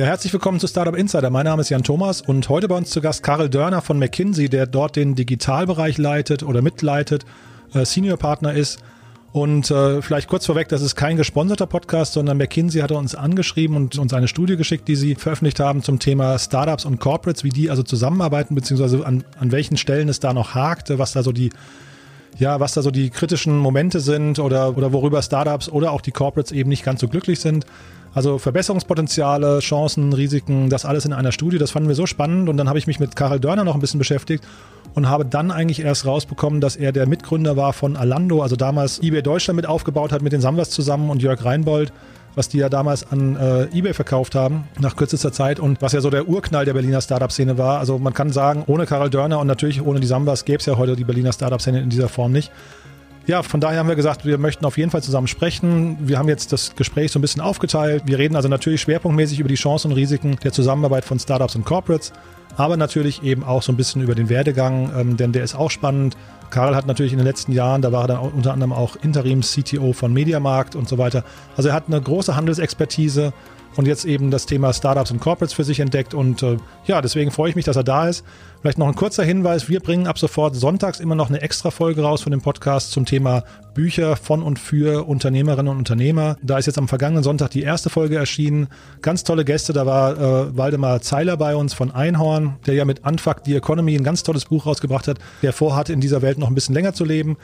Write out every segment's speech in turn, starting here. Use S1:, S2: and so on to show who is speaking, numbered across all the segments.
S1: Ja, herzlich willkommen zu Startup Insider. Mein Name ist Jan Thomas und heute bei uns zu Gast Karel Dörner von McKinsey, der dort den Digitalbereich leitet oder mitleitet, äh, Senior Partner ist. Und äh, vielleicht kurz vorweg, das ist kein gesponserter Podcast, sondern McKinsey hat uns angeschrieben und uns eine Studie geschickt, die sie veröffentlicht haben zum Thema Startups und Corporates, wie die also zusammenarbeiten, beziehungsweise an, an welchen Stellen es da noch hakt, was da so die ja, was da so die kritischen Momente sind oder, oder worüber Startups oder auch die Corporates eben nicht ganz so glücklich sind. Also Verbesserungspotenziale, Chancen, Risiken, das alles in einer Studie. Das fanden wir so spannend und dann habe ich mich mit Karel Dörner noch ein bisschen beschäftigt und habe dann eigentlich erst rausbekommen, dass er der Mitgründer war von Alando, also damals eBay Deutschland mit aufgebaut hat mit den Samwas zusammen und Jörg Reinbold, was die ja damals an äh, eBay verkauft haben nach kürzester Zeit und was ja so der Urknall der Berliner Startup-Szene war. Also man kann sagen, ohne Karel Dörner und natürlich ohne die Samwas gäbe es ja heute die Berliner Startup-Szene in dieser Form nicht. Ja, von daher haben wir gesagt, wir möchten auf jeden Fall zusammen sprechen. Wir haben jetzt das Gespräch so ein bisschen aufgeteilt. Wir reden also natürlich schwerpunktmäßig über die Chancen und Risiken der Zusammenarbeit von Startups und Corporates, aber natürlich eben auch so ein bisschen über den Werdegang, ähm, denn der ist auch spannend. Karl hat natürlich in den letzten Jahren, da war er dann unter anderem auch Interims-CTO von Mediamarkt und so weiter. Also er hat eine große Handelsexpertise und jetzt eben das Thema Startups und Corporates für sich entdeckt. Und äh, ja, deswegen freue ich mich, dass er da ist. Vielleicht noch ein kurzer Hinweis. Wir bringen ab sofort sonntags immer noch eine extra Folge raus von dem Podcast zum Thema Bücher von und für Unternehmerinnen und Unternehmer. Da ist jetzt am vergangenen Sonntag die erste Folge erschienen. Ganz tolle Gäste. Da war äh, Waldemar Zeiler bei uns von Einhorn, der ja mit Unfuck the Economy ein ganz tolles Buch rausgebracht hat, der vorhat, in dieser Welt noch ein bisschen länger zu leben.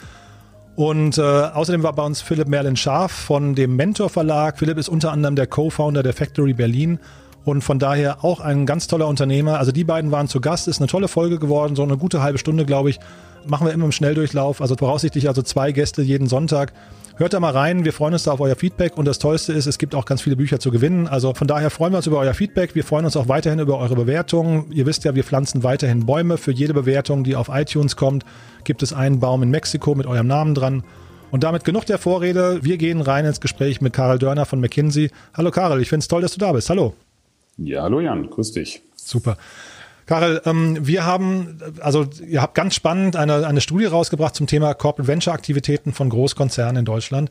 S1: Und äh, außerdem war bei uns Philipp Merlin Scharf von dem Mentor Verlag. Philipp ist unter anderem der Co-Founder der Factory Berlin und von daher auch ein ganz toller Unternehmer. Also die beiden waren zu Gast, ist eine tolle Folge geworden, so eine gute halbe Stunde, glaube ich. Machen wir immer im Schnelldurchlauf, also voraussichtlich also zwei Gäste jeden Sonntag. Hört da mal rein, wir freuen uns da auf euer Feedback und das Tollste ist, es gibt auch ganz viele Bücher zu gewinnen. Also von daher freuen wir uns über euer Feedback. Wir freuen uns auch weiterhin über eure Bewertungen. Ihr wisst ja, wir pflanzen weiterhin Bäume. Für jede Bewertung, die auf iTunes kommt, gibt es einen Baum in Mexiko mit eurem Namen dran. Und damit genug der Vorrede. Wir gehen rein ins Gespräch mit Karel Dörner von McKinsey. Hallo Karel, ich finde es toll, dass du da bist. Hallo.
S2: Ja, hallo Jan, grüß dich.
S1: Super. Karel, ähm, wir haben, also ihr habt ganz spannend eine, eine Studie rausgebracht zum Thema Corporate Venture Aktivitäten von Großkonzernen in Deutschland.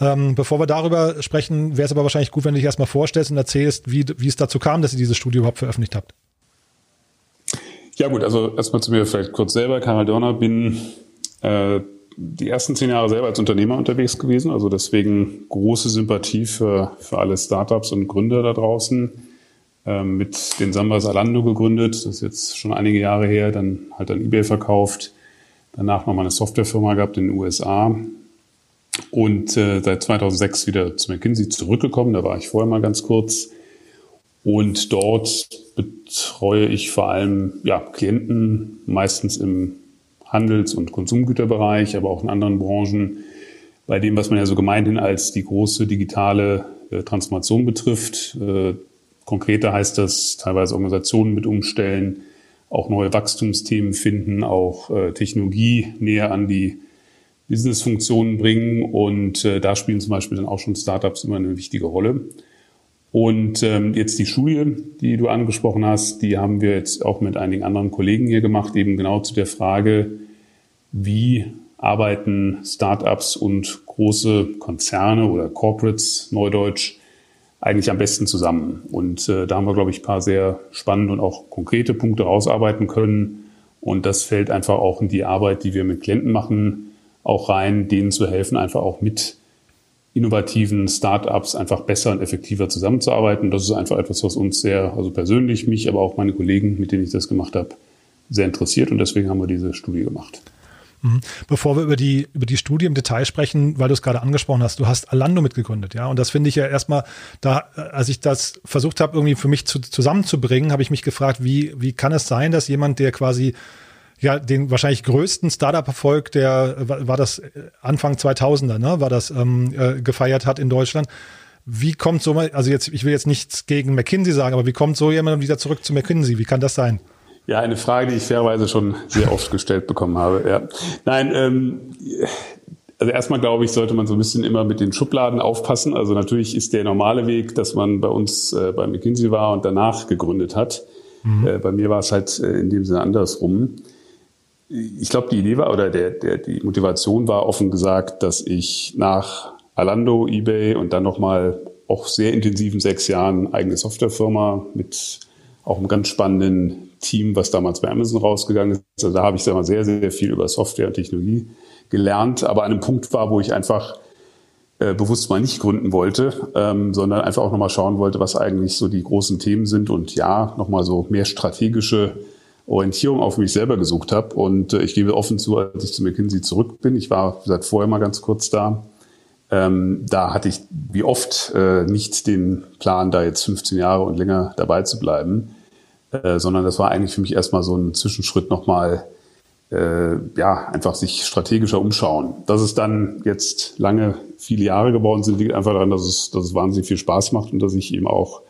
S1: Ähm, bevor wir darüber sprechen, wäre es aber wahrscheinlich gut, wenn du dich erstmal vorstellst und erzählst, wie, wie es dazu kam, dass ihr diese Studie überhaupt veröffentlicht habt.
S2: Ja gut, also erstmal zu mir vielleicht kurz selber. Karl Dörner bin äh, die ersten zehn Jahre selber als Unternehmer unterwegs gewesen, also deswegen große Sympathie für, für alle Startups und Gründer da draußen mit den Sambas Alando gegründet. Das ist jetzt schon einige Jahre her. Dann halt an eBay verkauft. Danach nochmal eine Softwarefirma gehabt in den USA. Und äh, seit 2006 wieder zu McKinsey zurückgekommen. Da war ich vorher mal ganz kurz. Und dort betreue ich vor allem ja, Klienten, meistens im Handels- und Konsumgüterbereich, aber auch in anderen Branchen, bei dem, was man ja so gemeinhin als die große digitale äh, Transformation betrifft. Äh, Konkreter heißt das teilweise Organisationen mit umstellen, auch neue Wachstumsthemen finden, auch äh, Technologie näher an die Businessfunktionen bringen. Und äh, da spielen zum Beispiel dann auch schon Startups immer eine wichtige Rolle. Und ähm, jetzt die Studie, die du angesprochen hast, die haben wir jetzt auch mit einigen anderen Kollegen hier gemacht, eben genau zu der Frage, wie arbeiten Startups und große Konzerne oder Corporates, Neudeutsch, eigentlich am besten zusammen. Und äh, da haben wir, glaube ich, ein paar sehr spannende und auch konkrete Punkte rausarbeiten können. Und das fällt einfach auch in die Arbeit, die wir mit Klienten machen, auch rein, denen zu helfen, einfach auch mit innovativen Startups einfach besser und effektiver zusammenzuarbeiten. Das ist einfach etwas, was uns sehr, also persönlich mich, aber auch meine Kollegen, mit denen ich das gemacht habe, sehr interessiert. Und deswegen haben wir diese Studie gemacht.
S1: Mhm. Bevor wir über die, über die Studie im Detail sprechen, weil du es gerade angesprochen hast, du hast Alando mitgegründet, ja. Und das finde ich ja erstmal, da, als ich das versucht habe, irgendwie für mich zu, zusammenzubringen, habe ich mich gefragt, wie, wie kann es sein, dass jemand, der quasi ja, den wahrscheinlich größten Startup-Erfolg, der war das Anfang 2000er, ne, war das ähm, äh, gefeiert hat in Deutschland. Wie kommt so also jetzt, ich will jetzt nichts gegen McKinsey sagen, aber wie kommt so jemand wieder zurück zu McKinsey? Wie kann das sein?
S2: Ja, eine Frage, die ich fairerweise schon sehr oft gestellt bekommen habe. Ja. Nein, ähm, also erstmal glaube ich, sollte man so ein bisschen immer mit den Schubladen aufpassen. Also natürlich ist der normale Weg, dass man bei uns äh, bei McKinsey war und danach gegründet hat. Mhm. Äh, bei mir war es halt äh, in dem Sinne andersrum. Ich glaube, die Idee war oder der, der, die Motivation war offen gesagt, dass ich nach Alando, eBay und dann nochmal auch sehr intensiven sechs Jahren eigene Softwarefirma mit auch einem ganz spannenden Team, was damals bei Amazon rausgegangen ist. Also da habe ich mal, sehr, sehr viel über Software und Technologie gelernt, aber an einem Punkt war, wo ich einfach äh, bewusst mal nicht gründen wollte, ähm, sondern einfach auch nochmal schauen wollte, was eigentlich so die großen Themen sind und ja, nochmal so mehr strategische Orientierung auf mich selber gesucht habe. Und äh, ich gebe offen zu, als ich zu McKinsey zurück bin, ich war seit vorher mal ganz kurz da, ähm, da hatte ich wie oft äh, nicht den Plan, da jetzt 15 Jahre und länger dabei zu bleiben, äh, sondern das war eigentlich für mich erstmal so ein Zwischenschritt nochmal, äh, ja, einfach sich strategischer umschauen. Dass es dann jetzt lange, viele Jahre geworden sind, liegt einfach daran, dass es, dass es wahnsinnig viel Spaß macht und dass ich eben auch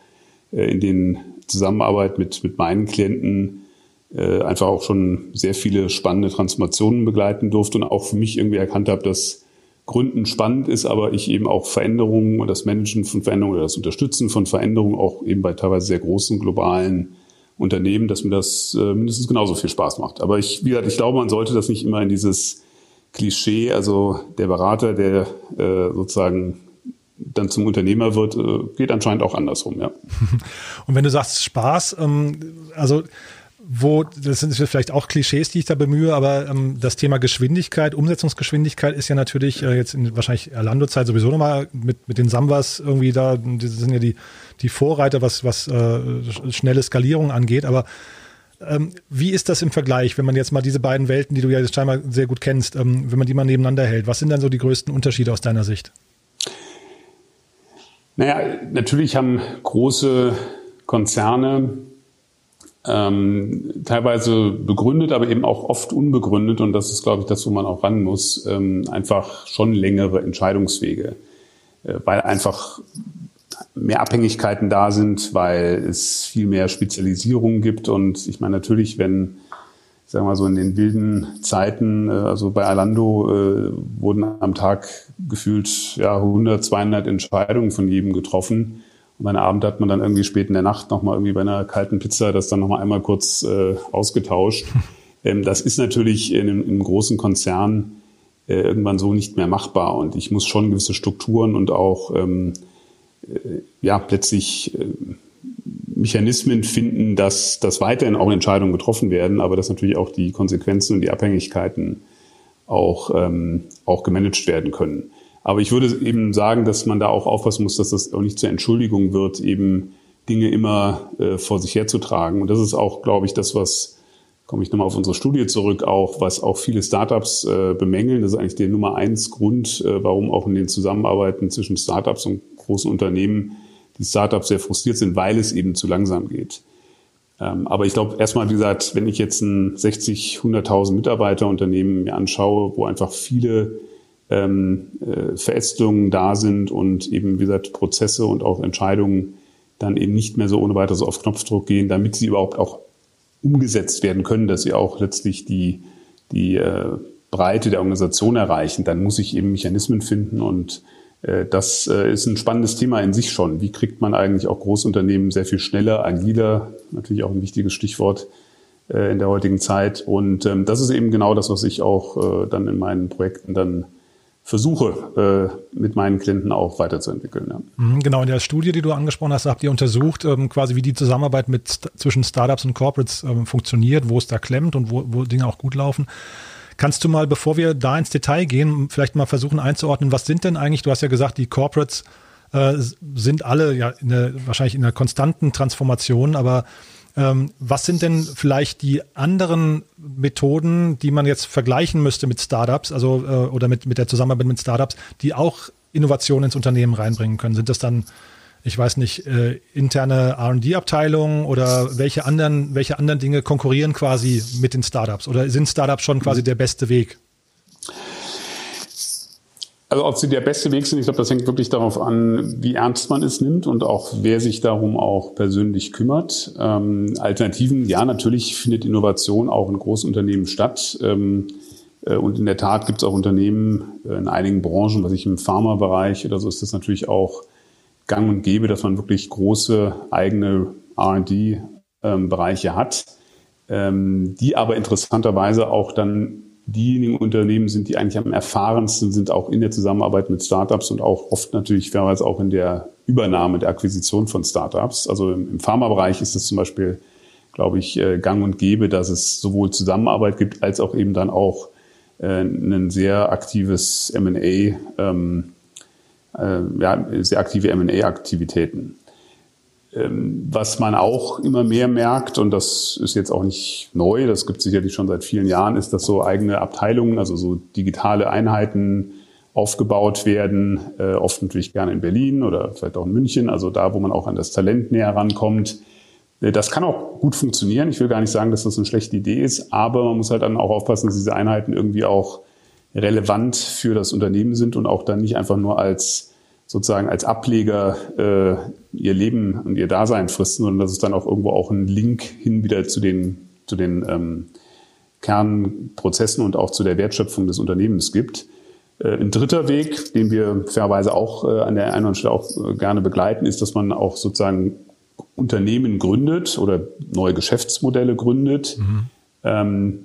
S2: äh, in den Zusammenarbeit mit, mit meinen Klienten äh, einfach auch schon sehr viele spannende Transformationen begleiten durfte und auch für mich irgendwie erkannt habe, dass Gründen spannend ist, aber ich eben auch Veränderungen und das Managen von Veränderungen oder das Unterstützen von Veränderungen auch eben bei teilweise sehr großen globalen Unternehmen, dass mir das äh, mindestens genauso viel Spaß macht. Aber ich, wie gesagt, ich glaube, man sollte das nicht immer in dieses Klischee, also der Berater, der äh, sozusagen dann zum Unternehmer wird, äh, geht anscheinend auch andersrum, ja.
S1: Und wenn du sagst Spaß, ähm, also wo, das sind vielleicht auch Klischees, die ich da bemühe, aber ähm, das Thema Geschwindigkeit, Umsetzungsgeschwindigkeit ist ja natürlich äh, jetzt in wahrscheinlich Erlando-Zeit sowieso nochmal mit, mit den Samwas irgendwie da, das sind ja die, die Vorreiter, was, was äh, schnelle Skalierung angeht, aber ähm, wie ist das im Vergleich, wenn man jetzt mal diese beiden Welten, die du ja scheinbar sehr gut kennst, ähm, wenn man die mal nebeneinander hält? Was sind dann so die größten Unterschiede aus deiner Sicht?
S2: Naja, natürlich haben große Konzerne ähm, teilweise begründet, aber eben auch oft unbegründet. Und das ist, glaube ich, das, wo man auch ran muss. Ähm, einfach schon längere Entscheidungswege, äh, weil einfach mehr Abhängigkeiten da sind, weil es viel mehr Spezialisierung gibt. Und ich meine, natürlich, wenn, sagen wir mal so in den wilden Zeiten, äh, also bei Alando äh, wurden am Tag gefühlt ja 100, 200 Entscheidungen von jedem getroffen. Und am Abend hat man dann irgendwie spät in der Nacht nochmal irgendwie bei einer kalten Pizza das dann nochmal einmal kurz äh, ausgetauscht. Ähm, das ist natürlich in einem, in einem großen Konzern äh, irgendwann so nicht mehr machbar. Und ich muss schon gewisse Strukturen und auch ähm, äh, ja letztlich äh, Mechanismen finden, dass, dass weiterhin auch Entscheidungen getroffen werden, aber dass natürlich auch die Konsequenzen und die Abhängigkeiten auch, ähm, auch gemanagt werden können. Aber ich würde eben sagen, dass man da auch aufpassen muss, dass das auch nicht zur Entschuldigung wird, eben Dinge immer äh, vor sich herzutragen. Und das ist auch, glaube ich, das, was, komme ich nochmal auf unsere Studie zurück, auch, was auch viele Startups äh, bemängeln. Das ist eigentlich der Nummer eins Grund, äh, warum auch in den Zusammenarbeiten zwischen Startups und großen Unternehmen die Startups sehr frustriert sind, weil es eben zu langsam geht. Ähm, aber ich glaube, erstmal, wie gesagt, wenn ich jetzt ein 60, 100.000 Mitarbeiterunternehmen mir anschaue, wo einfach viele ähm, äh, Verästelungen da sind und eben, wie gesagt, Prozesse und auch Entscheidungen dann eben nicht mehr so ohne weiteres auf Knopfdruck gehen, damit sie überhaupt auch umgesetzt werden können, dass sie auch letztlich die, die äh, Breite der Organisation erreichen, dann muss ich eben Mechanismen finden und äh, das äh, ist ein spannendes Thema in sich schon. Wie kriegt man eigentlich auch Großunternehmen sehr viel schneller, agiler, natürlich auch ein wichtiges Stichwort äh, in der heutigen Zeit. Und ähm, das ist eben genau das, was ich auch äh, dann in meinen Projekten dann versuche, äh, mit meinen Klienten auch weiterzuentwickeln. Ja.
S1: Mhm, genau, in der Studie, die du angesprochen hast, habt ihr untersucht, ähm, quasi wie die Zusammenarbeit mit zwischen Startups und Corporates ähm, funktioniert, wo es da klemmt und wo, wo Dinge auch gut laufen. Kannst du mal, bevor wir da ins Detail gehen, vielleicht mal versuchen einzuordnen, was sind denn eigentlich, du hast ja gesagt, die Corporates äh, sind alle ja in der, wahrscheinlich in einer konstanten Transformation, aber was sind denn vielleicht die anderen Methoden, die man jetzt vergleichen müsste mit Startups, also äh, oder mit, mit der Zusammenarbeit mit Startups, die auch Innovationen ins Unternehmen reinbringen können? Sind das dann, ich weiß nicht, äh, interne RD-Abteilungen oder welche anderen, welche anderen Dinge konkurrieren quasi mit den Startups? Oder sind Startups schon quasi der beste Weg?
S2: Also ob sie der beste Weg sind, ich glaube, das hängt wirklich darauf an, wie ernst man es nimmt und auch wer sich darum auch persönlich kümmert. Ähm, Alternativen, ja, natürlich findet Innovation auch in Großunternehmen statt. Ähm, äh, und in der Tat gibt es auch Unternehmen äh, in einigen Branchen, was ich im Pharmabereich oder so ist das natürlich auch gang und gäbe, dass man wirklich große eigene R&D-Bereiche ähm, hat, ähm, die aber interessanterweise auch dann diejenigen Unternehmen sind, die eigentlich am erfahrensten sind, auch in der Zusammenarbeit mit Startups und auch oft natürlich fairerweise auch in der Übernahme, der Akquisition von Startups. Also im, Pharmabereich ist es zum Beispiel, glaube ich, äh, gang und gäbe, dass es sowohl Zusammenarbeit gibt, als auch eben dann auch äh, ein sehr aktives M&A, ähm, äh, ja, sehr aktive M&A-Aktivitäten. Ähm, was man auch immer mehr merkt, und das ist jetzt auch nicht neu, das gibt es sicherlich schon seit vielen Jahren, ist, dass so eigene Abteilungen, also so digitale Einheiten aufgebaut werden, äh, oft natürlich gerne in Berlin oder vielleicht auch in München, also da, wo man auch an das Talent näher rankommt. Äh, das kann auch gut funktionieren. Ich will gar nicht sagen, dass das eine schlechte Idee ist, aber man muss halt dann auch aufpassen, dass diese Einheiten irgendwie auch relevant für das Unternehmen sind und auch dann nicht einfach nur als sozusagen als Ableger äh, ihr Leben und ihr Dasein fristen, sondern dass es dann auch irgendwo auch einen Link hin wieder zu den, zu den ähm, Kernprozessen und auch zu der Wertschöpfung des Unternehmens gibt. Äh, ein dritter Weg, den wir fairerweise auch äh, an der einen oder anderen Stelle auch äh, gerne begleiten, ist, dass man auch sozusagen Unternehmen gründet oder neue Geschäftsmodelle gründet, mhm. ähm,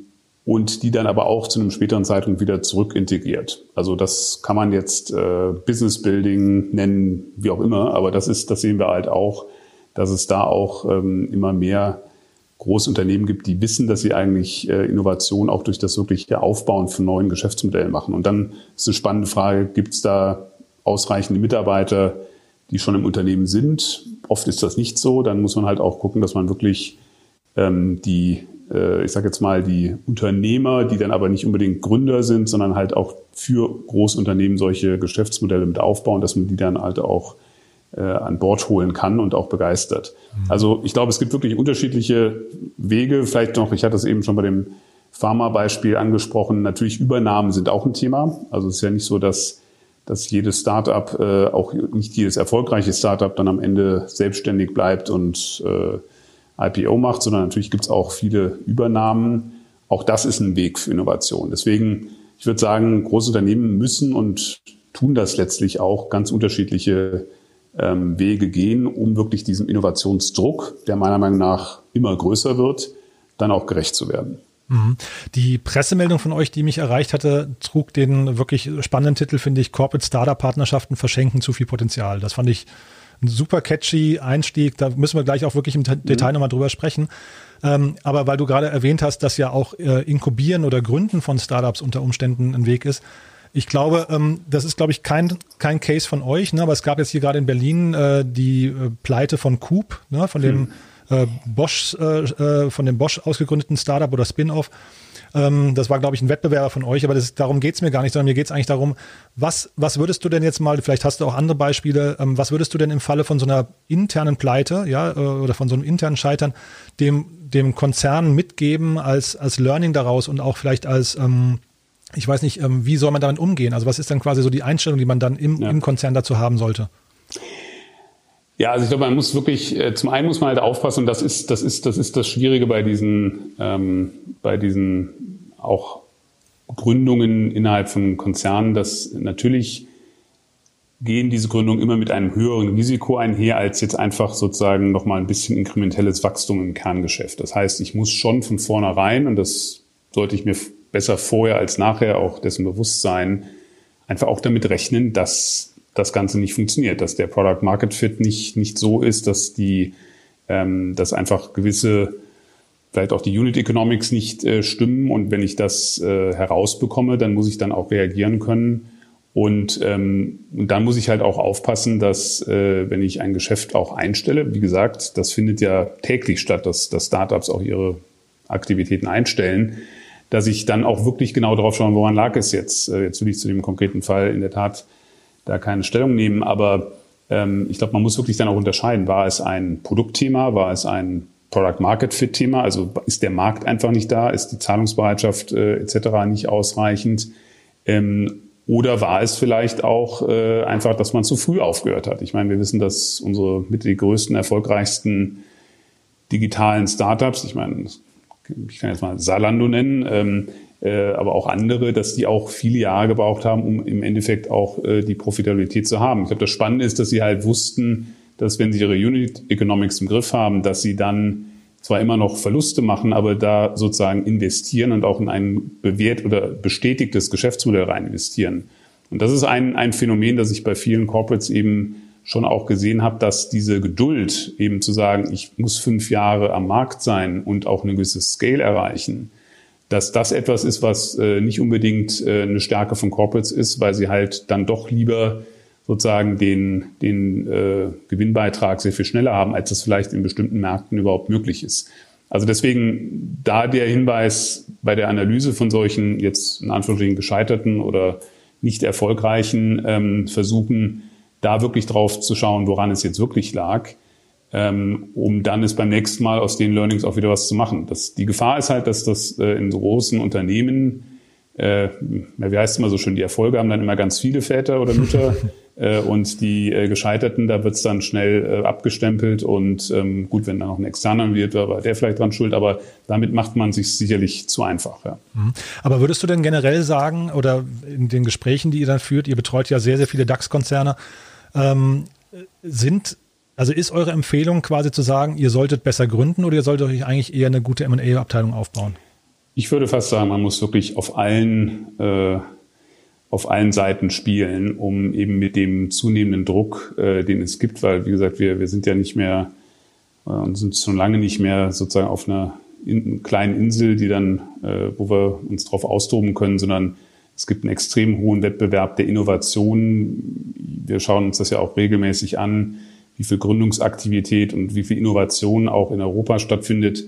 S2: und die dann aber auch zu einem späteren Zeitpunkt wieder zurück integriert. Also das kann man jetzt äh, Business Building nennen, wie auch immer, aber das ist, das sehen wir halt auch, dass es da auch ähm, immer mehr große Unternehmen gibt, die wissen, dass sie eigentlich äh, Innovation auch durch das wirkliche Aufbauen von neuen Geschäftsmodellen machen. Und dann ist eine spannende Frage, gibt es da ausreichende Mitarbeiter, die schon im Unternehmen sind? Oft ist das nicht so. Dann muss man halt auch gucken, dass man wirklich ähm, die ich sage jetzt mal, die Unternehmer, die dann aber nicht unbedingt Gründer sind, sondern halt auch für Großunternehmen solche Geschäftsmodelle mit aufbauen, dass man die dann halt auch äh, an Bord holen kann und auch begeistert. Mhm. Also ich glaube, es gibt wirklich unterschiedliche Wege. Vielleicht noch, ich hatte es eben schon bei dem Pharma-Beispiel angesprochen, natürlich Übernahmen sind auch ein Thema. Also es ist ja nicht so, dass dass jedes Startup, äh, auch nicht jedes erfolgreiche Startup dann am Ende selbstständig bleibt und äh, IPO macht, sondern natürlich gibt es auch viele Übernahmen. Auch das ist ein Weg für Innovation. Deswegen, ich würde sagen, große Unternehmen müssen und tun das letztlich auch ganz unterschiedliche ähm, Wege gehen, um wirklich diesem Innovationsdruck, der meiner Meinung nach immer größer wird, dann auch gerecht zu werden.
S1: Mhm. Die Pressemeldung von euch, die mich erreicht hatte, trug den wirklich spannenden Titel, finde ich, Corporate Startup Partnerschaften verschenken zu viel Potenzial. Das fand ich ein super catchy Einstieg. Da müssen wir gleich auch wirklich im Detail mhm. nochmal drüber sprechen. Ähm, aber weil du gerade erwähnt hast, dass ja auch äh, Inkubieren oder Gründen von Startups unter Umständen ein Weg ist. Ich glaube, ähm, das ist, glaube ich, kein, kein Case von euch, ne? aber es gab jetzt hier gerade in Berlin äh, die äh, Pleite von Coop, ne? von dem hm. Bosch, äh, äh, von dem Bosch ausgegründeten Startup oder Spin-off. Ähm, das war, glaube ich, ein Wettbewerber von euch, aber das, darum geht's mir gar nicht, sondern mir geht's eigentlich darum, was, was würdest du denn jetzt mal, vielleicht hast du auch andere Beispiele, ähm, was würdest du denn im Falle von so einer internen Pleite, ja, äh, oder von so einem internen Scheitern dem, dem Konzern mitgeben als, als Learning daraus und auch vielleicht als, ähm, ich weiß nicht, ähm, wie soll man damit umgehen? Also was ist dann quasi so die Einstellung, die man dann im, ja. im Konzern dazu haben sollte?
S2: Ja, also ich glaube, man muss wirklich, äh, zum einen muss man halt aufpassen, und das ist, das ist, das ist das Schwierige bei diesen, ähm, bei diesen auch Gründungen innerhalb von Konzernen, dass natürlich gehen diese Gründungen immer mit einem höheren Risiko einher, als jetzt einfach sozusagen nochmal ein bisschen inkrementelles Wachstum im Kerngeschäft. Das heißt, ich muss schon von vornherein, und das sollte ich mir besser vorher als nachher auch dessen bewusst sein, einfach auch damit rechnen, dass das Ganze nicht funktioniert, dass der Product Market Fit nicht, nicht so ist, dass die, ähm, dass einfach gewisse, vielleicht auch die Unit Economics nicht äh, stimmen und wenn ich das äh, herausbekomme, dann muss ich dann auch reagieren können. Und, ähm, und dann muss ich halt auch aufpassen, dass äh, wenn ich ein Geschäft auch einstelle, wie gesagt, das findet ja täglich statt, dass, dass Startups auch ihre Aktivitäten einstellen, dass ich dann auch wirklich genau darauf schaue, woran lag es jetzt. Äh, jetzt will ich zu dem konkreten Fall in der Tat da keine Stellung nehmen, aber ähm, ich glaube, man muss wirklich dann auch unterscheiden. War es ein Produktthema? War es ein Product Market Fit Thema? Also ist der Markt einfach nicht da? Ist die Zahlungsbereitschaft äh, etc. nicht ausreichend? Ähm, oder war es vielleicht auch äh, einfach, dass man zu früh aufgehört hat? Ich meine, wir wissen, dass unsere mit die größten, erfolgreichsten digitalen Startups, ich meine, ich kann jetzt mal Salando nennen, ähm, äh, aber auch andere, dass die auch viele Jahre gebraucht haben, um im Endeffekt auch äh, die Profitabilität zu haben. Ich glaube, das Spannende ist, dass sie halt wussten, dass wenn sie ihre Unit Economics im Griff haben, dass sie dann zwar immer noch Verluste machen, aber da sozusagen investieren und auch in ein bewährt oder bestätigtes Geschäftsmodell rein investieren. Und das ist ein, ein Phänomen, das ich bei vielen Corporates eben schon auch gesehen habe, dass diese Geduld eben zu sagen, ich muss fünf Jahre am Markt sein und auch eine gewisse Scale erreichen, dass das etwas ist, was äh, nicht unbedingt äh, eine Stärke von Corporates ist, weil sie halt dann doch lieber sozusagen den, den äh, Gewinnbeitrag sehr viel schneller haben, als das vielleicht in bestimmten Märkten überhaupt möglich ist. Also deswegen da der Hinweis bei der Analyse von solchen jetzt in Anführungsstrichen gescheiterten oder nicht erfolgreichen ähm, Versuchen, da wirklich drauf zu schauen, woran es jetzt wirklich lag, ähm, um dann es beim nächsten Mal aus den Learnings auch wieder was zu machen. Das, die Gefahr ist halt, dass das äh, in großen Unternehmen äh, wie heißt es immer so schön, die Erfolge haben dann immer ganz viele Väter oder Mütter äh, und die äh, Gescheiterten, da wird's dann schnell äh, abgestempelt und ähm, gut, wenn da noch ein externer wird, war der vielleicht dran schuld, aber damit macht man sich sicherlich zu einfach. Ja.
S1: Mhm. Aber würdest du denn generell sagen oder in den Gesprächen, die ihr dann führt, ihr betreut ja sehr, sehr viele DAX-Konzerne, ähm, sind also ist eure Empfehlung quasi zu sagen, ihr solltet besser gründen oder ihr solltet euch eigentlich eher eine gute M&A-Abteilung aufbauen?
S2: Ich würde fast sagen, man muss wirklich auf allen, äh, auf allen Seiten spielen, um eben mit dem zunehmenden Druck, äh, den es gibt, weil, wie gesagt, wir, wir sind ja nicht mehr äh, und sind schon lange nicht mehr sozusagen auf einer in, kleinen Insel, die dann, äh, wo wir uns drauf austoben können, sondern es gibt einen extrem hohen Wettbewerb der Innovation. Wir schauen uns das ja auch regelmäßig an, wie viel Gründungsaktivität und wie viel Innovation auch in Europa stattfindet.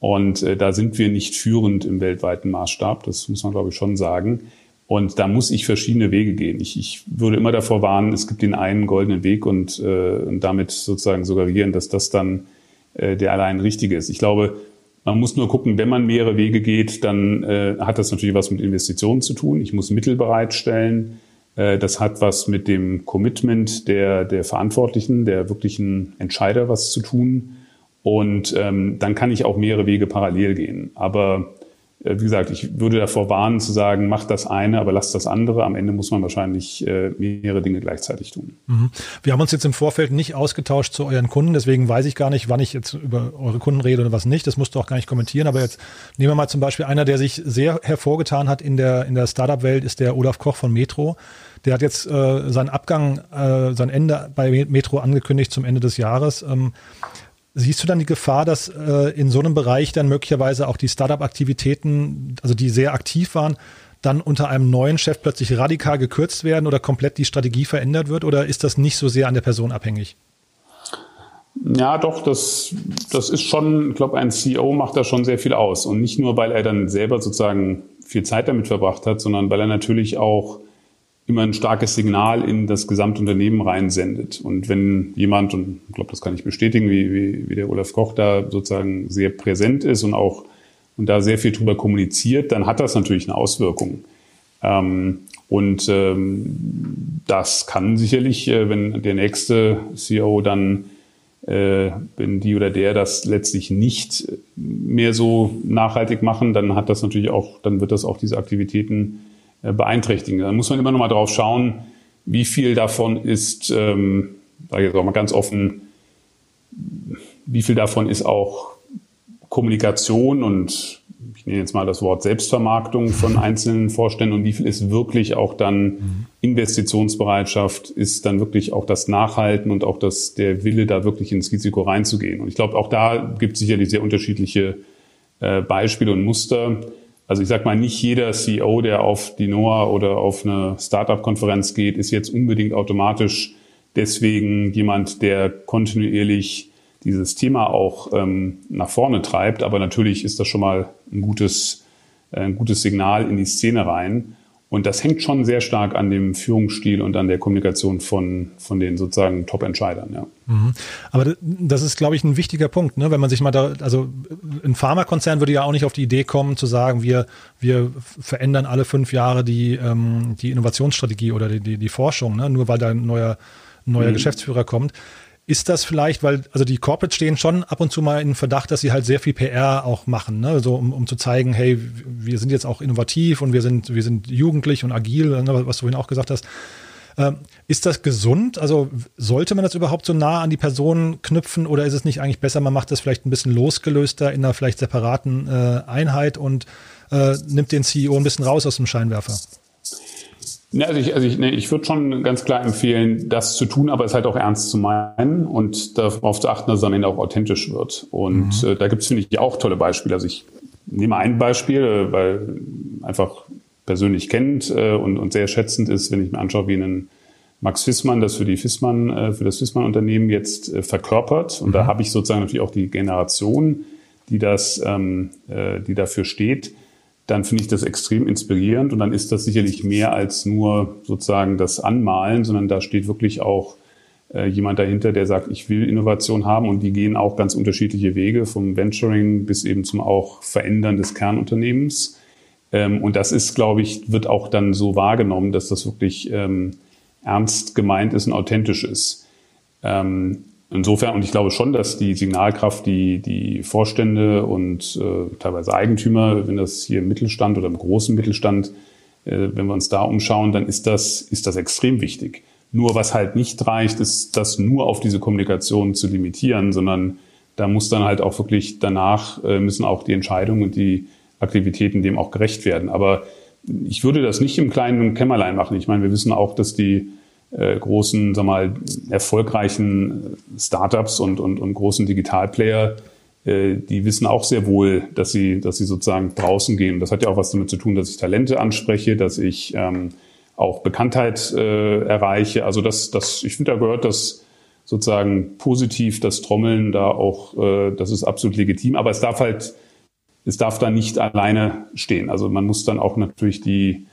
S2: Und äh, da sind wir nicht führend im weltweiten Maßstab, das muss man, glaube ich, schon sagen. Und da muss ich verschiedene Wege gehen. Ich, ich würde immer davor warnen, es gibt den einen goldenen Weg und, äh, und damit sozusagen suggerieren, dass das dann äh, der allein richtige ist. Ich glaube, man muss nur gucken, wenn man mehrere Wege geht, dann äh, hat das natürlich was mit Investitionen zu tun. Ich muss Mittel bereitstellen. Äh, das hat was mit dem Commitment der, der Verantwortlichen, der wirklichen Entscheider was zu tun. Und ähm, dann kann ich auch mehrere Wege parallel gehen. Aber wie gesagt, ich würde davor warnen zu sagen, mach das eine, aber lass das andere. Am Ende muss man wahrscheinlich äh, mehrere Dinge gleichzeitig tun.
S1: Mhm. Wir haben uns jetzt im Vorfeld nicht ausgetauscht zu euren Kunden, deswegen weiß ich gar nicht, wann ich jetzt über eure Kunden rede oder was nicht. Das musst du auch gar nicht kommentieren. Aber jetzt nehmen wir mal zum Beispiel einer, der sich sehr hervorgetan hat in der, in der Startup-Welt, ist der Olaf Koch von Metro. Der hat jetzt äh, seinen Abgang, äh, sein Ende bei Metro angekündigt zum Ende des Jahres. Ähm, Siehst du dann die Gefahr, dass äh, in so einem Bereich dann möglicherweise auch die Startup-Aktivitäten, also die sehr aktiv waren, dann unter einem neuen Chef plötzlich radikal gekürzt werden oder komplett die Strategie verändert wird? Oder ist das nicht so sehr an der Person abhängig?
S2: Ja, doch, das, das ist schon, ich glaube, ein CEO macht da schon sehr viel aus. Und nicht nur, weil er dann selber sozusagen viel Zeit damit verbracht hat, sondern weil er natürlich auch immer ein starkes Signal in das Gesamtunternehmen reinsendet. Und wenn jemand, und ich glaube, das kann ich bestätigen, wie, wie, wie der Olaf Koch da sozusagen sehr präsent ist und auch und da sehr viel drüber kommuniziert, dann hat das natürlich eine Auswirkung. Ähm, und ähm, das kann sicherlich, äh, wenn der nächste CEO dann, äh, wenn die oder der das letztlich nicht mehr so nachhaltig machen, dann hat das natürlich auch, dann wird das auch diese Aktivitäten beeinträchtigen. Da muss man immer noch mal drauf schauen, wie viel davon ist, ähm, sage ich jetzt auch mal ganz offen, wie viel davon ist auch Kommunikation und ich nenne jetzt mal das Wort Selbstvermarktung von einzelnen Vorständen und wie viel ist wirklich auch dann Investitionsbereitschaft, ist dann wirklich auch das Nachhalten und auch das, der Wille, da wirklich ins Risiko reinzugehen. Und ich glaube, auch da gibt es sicherlich sehr unterschiedliche äh, Beispiele und Muster. Also ich sag mal, nicht jeder CEO, der auf die NOAA oder auf eine Startup-Konferenz geht, ist jetzt unbedingt automatisch deswegen jemand, der kontinuierlich dieses Thema auch ähm, nach vorne treibt. Aber natürlich ist das schon mal ein gutes, äh, ein gutes Signal in die Szene rein. Und das hängt schon sehr stark an dem Führungsstil und an der Kommunikation von, von den sozusagen Top-Entscheidern, ja.
S1: Mhm. Aber das ist, glaube ich, ein wichtiger Punkt, ne? wenn man sich mal da, also ein Pharmakonzern würde ja auch nicht auf die Idee kommen zu sagen, wir, wir verändern alle fünf Jahre die, ähm, die Innovationsstrategie oder die, die, die Forschung, ne? nur weil da ein neuer, neuer mhm. Geschäftsführer kommt. Ist das vielleicht, weil, also die Corporates stehen schon ab und zu mal in Verdacht, dass sie halt sehr viel PR auch machen, ne? so um, um zu zeigen, hey, wir sind jetzt auch innovativ und wir sind, wir sind jugendlich und agil, ne? was du vorhin auch gesagt hast. Ähm, ist das gesund? Also sollte man das überhaupt so nah an die Person knüpfen oder ist es nicht eigentlich besser, man macht das vielleicht ein bisschen losgelöster in einer vielleicht separaten äh, Einheit und äh, nimmt den CEO ein bisschen raus aus dem Scheinwerfer?
S2: Ja, also ich, also ich, nee, ich würde schon ganz klar empfehlen, das zu tun, aber es halt auch ernst zu meinen und darauf zu achten, dass es am Ende auch authentisch wird. Und mhm. äh, da gibt es, finde ich, auch tolle Beispiele. Also ich nehme ein Beispiel, äh, weil einfach persönlich kennt äh, und, und sehr schätzend ist, wenn ich mir anschaue, wie ein Max Fissmann das für die Fissmann, äh, für das Fissmann-Unternehmen jetzt äh, verkörpert. Und mhm. da habe ich sozusagen natürlich auch die Generation, die das, ähm, äh, die dafür steht. Dann finde ich das extrem inspirierend und dann ist das sicherlich mehr als nur sozusagen das Anmalen, sondern da steht wirklich auch äh, jemand dahinter, der sagt, ich will Innovation haben und die gehen auch ganz unterschiedliche Wege vom Venturing bis eben zum auch Verändern des Kernunternehmens. Ähm, und das ist, glaube ich, wird auch dann so wahrgenommen, dass das wirklich ähm, ernst gemeint ist und authentisch ist. Ähm, insofern, und ich glaube schon, dass die Signalkraft, die die Vorstände und äh, teilweise Eigentümer, wenn das hier im Mittelstand oder im großen Mittelstand, äh, wenn wir uns da umschauen, dann ist das, ist das extrem wichtig. Nur was halt nicht reicht, ist das nur auf diese Kommunikation zu limitieren, sondern da muss dann halt auch wirklich danach äh, müssen auch die Entscheidungen und die Aktivitäten dem auch gerecht werden. Aber ich würde das nicht im kleinen Kämmerlein machen. Ich meine, wir wissen auch, dass die äh, großen, sag mal, erfolgreichen Startups und, und, und großen Digitalplayer, äh, die wissen auch sehr wohl, dass sie, dass sie sozusagen draußen gehen. Das hat ja auch was damit zu tun, dass ich Talente anspreche, dass ich ähm, auch Bekanntheit äh, erreiche. Also das, das, ich finde, da gehört das sozusagen positiv, das Trommeln da auch, äh, das ist absolut legitim. Aber es darf halt es darf dann nicht alleine stehen. Also man muss dann auch natürlich die,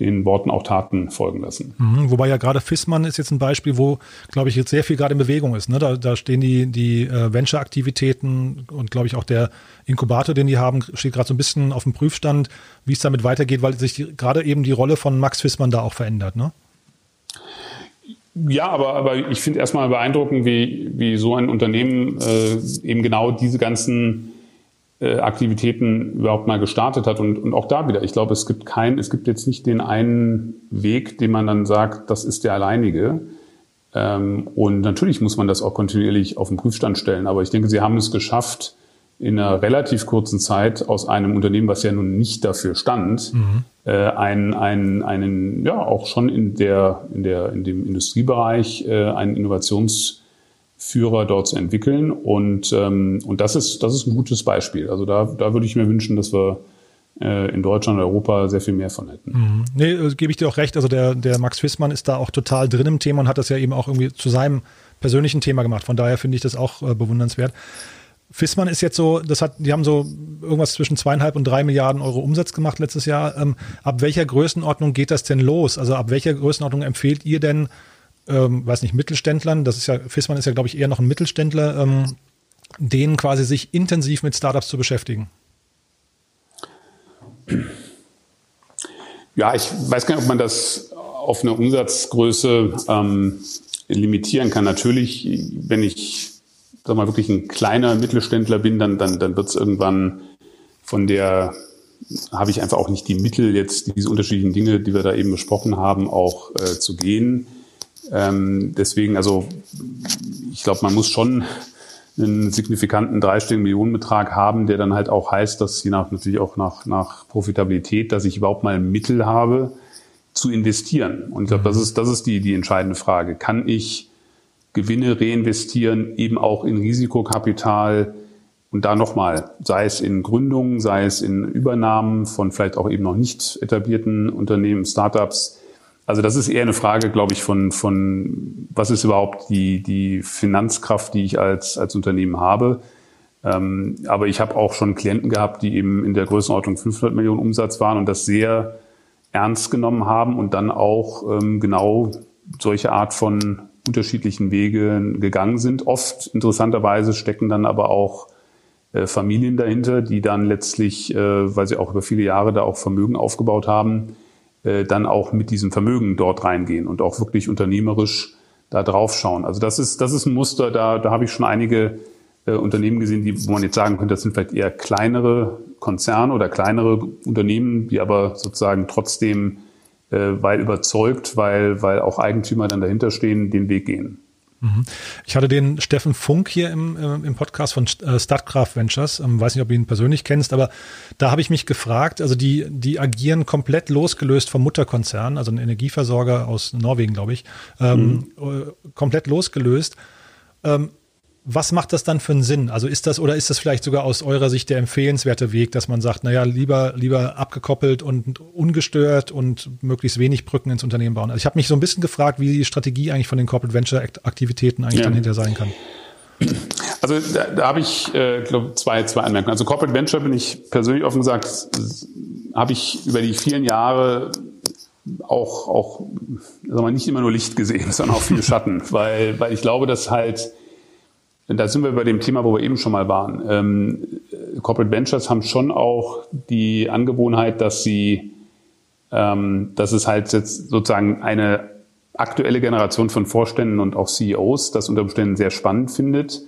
S2: den Worten auch Taten folgen lassen.
S1: Mhm, wobei ja gerade Fissmann ist jetzt ein Beispiel, wo, glaube ich, jetzt sehr viel gerade in Bewegung ist. Ne? Da, da stehen die, die äh, Venture-Aktivitäten und, glaube ich, auch der Inkubator, den die haben, steht gerade so ein bisschen auf dem Prüfstand, wie es damit weitergeht, weil sich gerade eben die Rolle von Max Fissmann da auch verändert. Ne?
S2: Ja, aber, aber ich finde erstmal beeindruckend, wie, wie so ein Unternehmen äh, eben genau diese ganzen Aktivitäten überhaupt mal gestartet hat. Und, und auch da wieder, ich glaube, es gibt keinen, es gibt jetzt nicht den einen Weg, den man dann sagt, das ist der alleinige. Ähm, und natürlich muss man das auch kontinuierlich auf den Prüfstand stellen. Aber ich denke, Sie haben es geschafft, in einer relativ kurzen Zeit aus einem Unternehmen, was ja nun nicht dafür stand, mhm. äh, einen, einen, einen, ja, auch schon in der, in der, in dem Industriebereich, äh, einen Innovations- Führer dort zu entwickeln. Und, ähm, und das, ist, das ist ein gutes Beispiel. Also da, da würde ich mir wünschen, dass wir äh, in Deutschland und Europa sehr viel mehr von hätten.
S1: Mhm. Nee, also gebe ich dir auch recht. Also der, der Max Fissmann ist da auch total drin im Thema und hat das ja eben auch irgendwie zu seinem persönlichen Thema gemacht. Von daher finde ich das auch äh, bewundernswert. Fissmann ist jetzt so, das hat, die haben so irgendwas zwischen zweieinhalb und drei Milliarden Euro Umsatz gemacht letztes Jahr. Ähm, ab welcher Größenordnung geht das denn los? Also ab welcher Größenordnung empfehlt ihr denn ähm, weiß nicht, Mittelständlern, das ist ja, Fissmann ist ja, glaube ich, eher noch ein Mittelständler, ähm, denen quasi sich intensiv mit Startups zu beschäftigen?
S2: Ja, ich weiß gar nicht, ob man das auf eine Umsatzgröße ähm, limitieren kann. Natürlich, wenn ich sag mal, wirklich ein kleiner Mittelständler bin, dann, dann, dann wird es irgendwann von der, habe ich einfach auch nicht die Mittel, jetzt diese unterschiedlichen Dinge, die wir da eben besprochen haben, auch äh, zu gehen. Ähm, deswegen, also ich glaube, man muss schon einen signifikanten dreistelligen Millionenbetrag haben, der dann halt auch heißt, dass je nach natürlich auch nach, nach Profitabilität, dass ich überhaupt mal Mittel habe, zu investieren. Und ich glaube, das mhm. ist, das ist die, die entscheidende Frage. Kann ich Gewinne reinvestieren, eben auch in Risikokapital und da nochmal, sei es in Gründungen, sei es in Übernahmen von vielleicht auch eben noch nicht etablierten Unternehmen, Startups, also das ist eher eine Frage, glaube ich, von, von was ist überhaupt die, die Finanzkraft, die ich als, als Unternehmen habe. Ähm, aber ich habe auch schon Klienten gehabt, die eben in der Größenordnung 500 Millionen Umsatz waren und das sehr ernst genommen haben und dann auch ähm, genau solche Art von unterschiedlichen Wege gegangen sind. Oft interessanterweise stecken dann aber auch äh, Familien dahinter, die dann letztlich, äh, weil sie auch über viele Jahre da auch Vermögen aufgebaut haben, äh, dann auch mit diesem Vermögen dort reingehen und auch wirklich unternehmerisch da drauf schauen. Also das ist, das ist ein Muster, da, da habe ich schon einige äh, Unternehmen gesehen, die, wo man jetzt sagen könnte, das sind vielleicht eher kleinere Konzerne oder kleinere Unternehmen, die aber sozusagen trotzdem äh, weil überzeugt, weil, weil auch Eigentümer dann dahinter stehen, den Weg gehen.
S1: Mhm. Ich hatte den Steffen Funk hier im, äh, im Podcast von äh, Stadtkraft Ventures. Ähm, weiß nicht, ob du ihn persönlich kennst, aber da habe ich mich gefragt, also die, die agieren komplett losgelöst vom Mutterkonzern, also ein Energieversorger aus Norwegen, glaube ich, ähm, mhm. Äh, komplett losgelöst. Ähm, was macht das dann für einen Sinn? Also ist das oder ist das vielleicht sogar aus eurer Sicht der empfehlenswerte Weg, dass man sagt, naja, lieber, lieber abgekoppelt und ungestört und möglichst wenig Brücken ins Unternehmen bauen? Also ich habe mich so ein bisschen gefragt, wie die Strategie eigentlich von den Corporate Venture Aktivitäten eigentlich ja. dann hinter sein kann.
S2: Also da, da habe ich, äh, glaube zwei, zwei Anmerkungen. Also Corporate Venture bin ich persönlich offen gesagt, habe ich über die vielen Jahre auch, auch sag mal, nicht immer nur Licht gesehen, sondern auch viel Schatten, weil, weil ich glaube, dass halt da sind wir bei dem Thema, wo wir eben schon mal waren. Ähm, Corporate Ventures haben schon auch die Angewohnheit, dass sie, ähm, dass es halt jetzt sozusagen eine aktuelle Generation von Vorständen und auch CEOs das unter Umständen sehr spannend findet.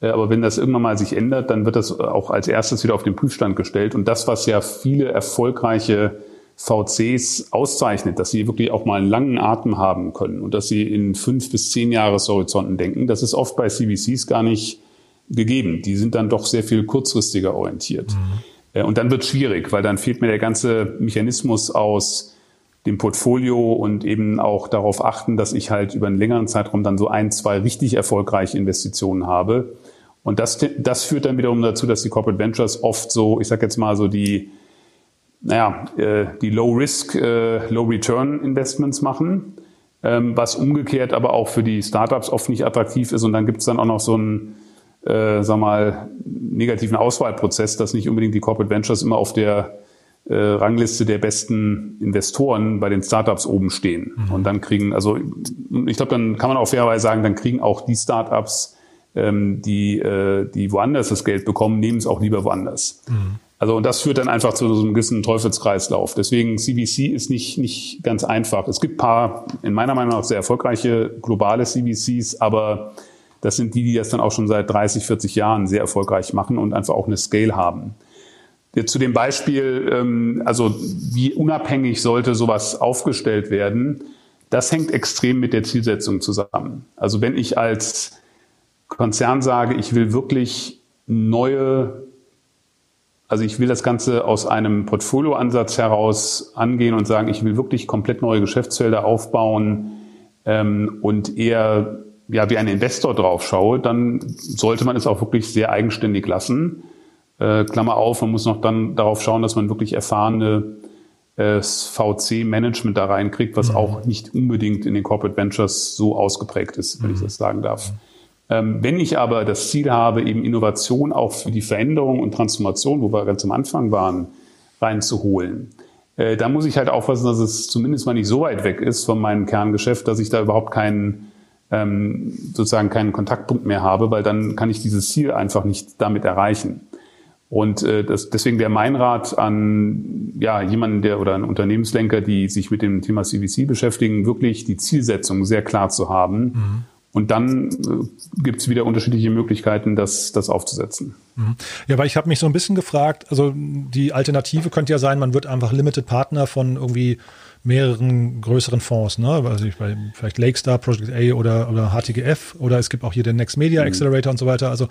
S2: Äh, aber wenn das irgendwann mal sich ändert, dann wird das auch als erstes wieder auf den Prüfstand gestellt. Und das, was ja viele erfolgreiche VCs auszeichnet, dass sie wirklich auch mal einen langen Atem haben können und dass sie in fünf bis zehn Jahreshorizonten denken. Das ist oft bei CVCs gar nicht gegeben. Die sind dann doch sehr viel kurzfristiger orientiert. Mhm. Äh, und dann wird es schwierig, weil dann fehlt mir der ganze Mechanismus aus dem Portfolio und eben auch darauf achten, dass ich halt über einen längeren Zeitraum dann so ein, zwei richtig erfolgreiche Investitionen habe. Und das, das führt dann wiederum dazu, dass die Corporate Ventures oft so, ich sag jetzt mal so die naja, äh, die Low-Risk, äh, Low-Return-Investments machen, ähm, was umgekehrt aber auch für die Startups oft nicht attraktiv ist. Und dann gibt es dann auch noch so einen, äh, sag mal, negativen Auswahlprozess, dass nicht unbedingt die Corporate Ventures immer auf der äh, Rangliste der besten Investoren bei den Startups oben stehen. Mhm. Und dann kriegen, also ich glaube, dann kann man auch fairerweise sagen, dann kriegen auch die Startups, ähm, die, äh, die woanders das Geld bekommen, nehmen es auch lieber woanders. Mhm. Also und das führt dann einfach zu so einem gewissen Teufelskreislauf. Deswegen CVC ist nicht, nicht ganz einfach. Es gibt paar, in meiner Meinung nach, sehr erfolgreiche globale CVCs, aber das sind die, die das dann auch schon seit 30, 40 Jahren sehr erfolgreich machen und einfach auch eine Scale haben. Jetzt zu dem Beispiel, ähm, also wie unabhängig sollte sowas aufgestellt werden, das hängt extrem mit der Zielsetzung zusammen. Also wenn ich als Konzern sage, ich will wirklich neue also ich will das Ganze aus einem Portfolioansatz heraus angehen und sagen, ich will wirklich komplett neue Geschäftsfelder aufbauen ähm, und eher ja, wie ein Investor drauf schaue, dann sollte man es auch wirklich sehr eigenständig lassen. Äh, Klammer auf, man muss noch dann darauf schauen, dass man wirklich erfahrene äh, VC-Management da reinkriegt, was mhm. auch nicht unbedingt in den Corporate Ventures so ausgeprägt ist, wenn mhm. ich das sagen darf. Mhm. Ähm, wenn ich aber das Ziel habe, eben Innovation auch für die Veränderung und Transformation, wo wir ganz am Anfang waren, reinzuholen, äh, da muss ich halt aufpassen, dass es zumindest mal nicht so weit weg ist von meinem Kerngeschäft, dass ich da überhaupt keinen ähm, sozusagen keinen Kontaktpunkt mehr habe, weil dann kann ich dieses Ziel einfach nicht damit erreichen. Und äh, das, deswegen wäre mein Rat an ja jemanden, der oder an Unternehmenslenker, die sich mit dem Thema CVC beschäftigen, wirklich die Zielsetzung sehr klar zu haben. Mhm und dann äh, gibt es wieder unterschiedliche Möglichkeiten, das, das aufzusetzen.
S1: Mhm. Ja, weil ich habe mich so ein bisschen gefragt, also die Alternative könnte ja sein, man wird einfach Limited Partner von irgendwie mehreren größeren Fonds, ne? Also ich, vielleicht Lakestar, Project A oder, oder HTGF oder es gibt auch hier den Next Media mhm. Accelerator mhm. und so weiter. Also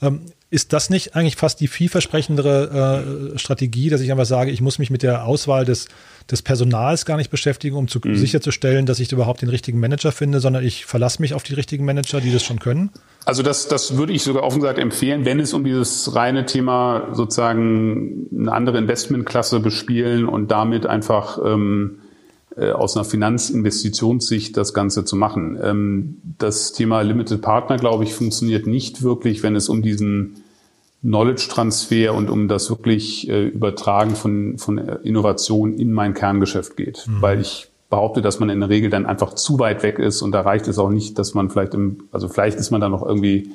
S1: ähm, ist das nicht eigentlich fast die vielversprechendere äh, Strategie, dass ich einfach sage, ich muss mich mit der Auswahl des, des Personals gar nicht beschäftigen, um zu, mhm. sicherzustellen, dass ich überhaupt den richtigen Manager finde, sondern ich verlasse mich auf die richtigen Manager, die das schon können?
S2: Also das, das würde ich sogar offen gesagt empfehlen, wenn es um dieses reine Thema sozusagen eine andere Investmentklasse bespielen und damit einfach ähm, äh, aus einer Finanzinvestitionssicht das Ganze zu machen. Ähm, das Thema Limited Partner, glaube ich, funktioniert nicht wirklich, wenn es um diesen Knowledge-Transfer und um das wirklich äh, Übertragen von, von Innovation in mein Kerngeschäft geht. Mhm. Weil ich behaupte, dass man in der Regel dann einfach zu weit weg ist und da reicht es auch nicht, dass man vielleicht im, also vielleicht ist man da noch irgendwie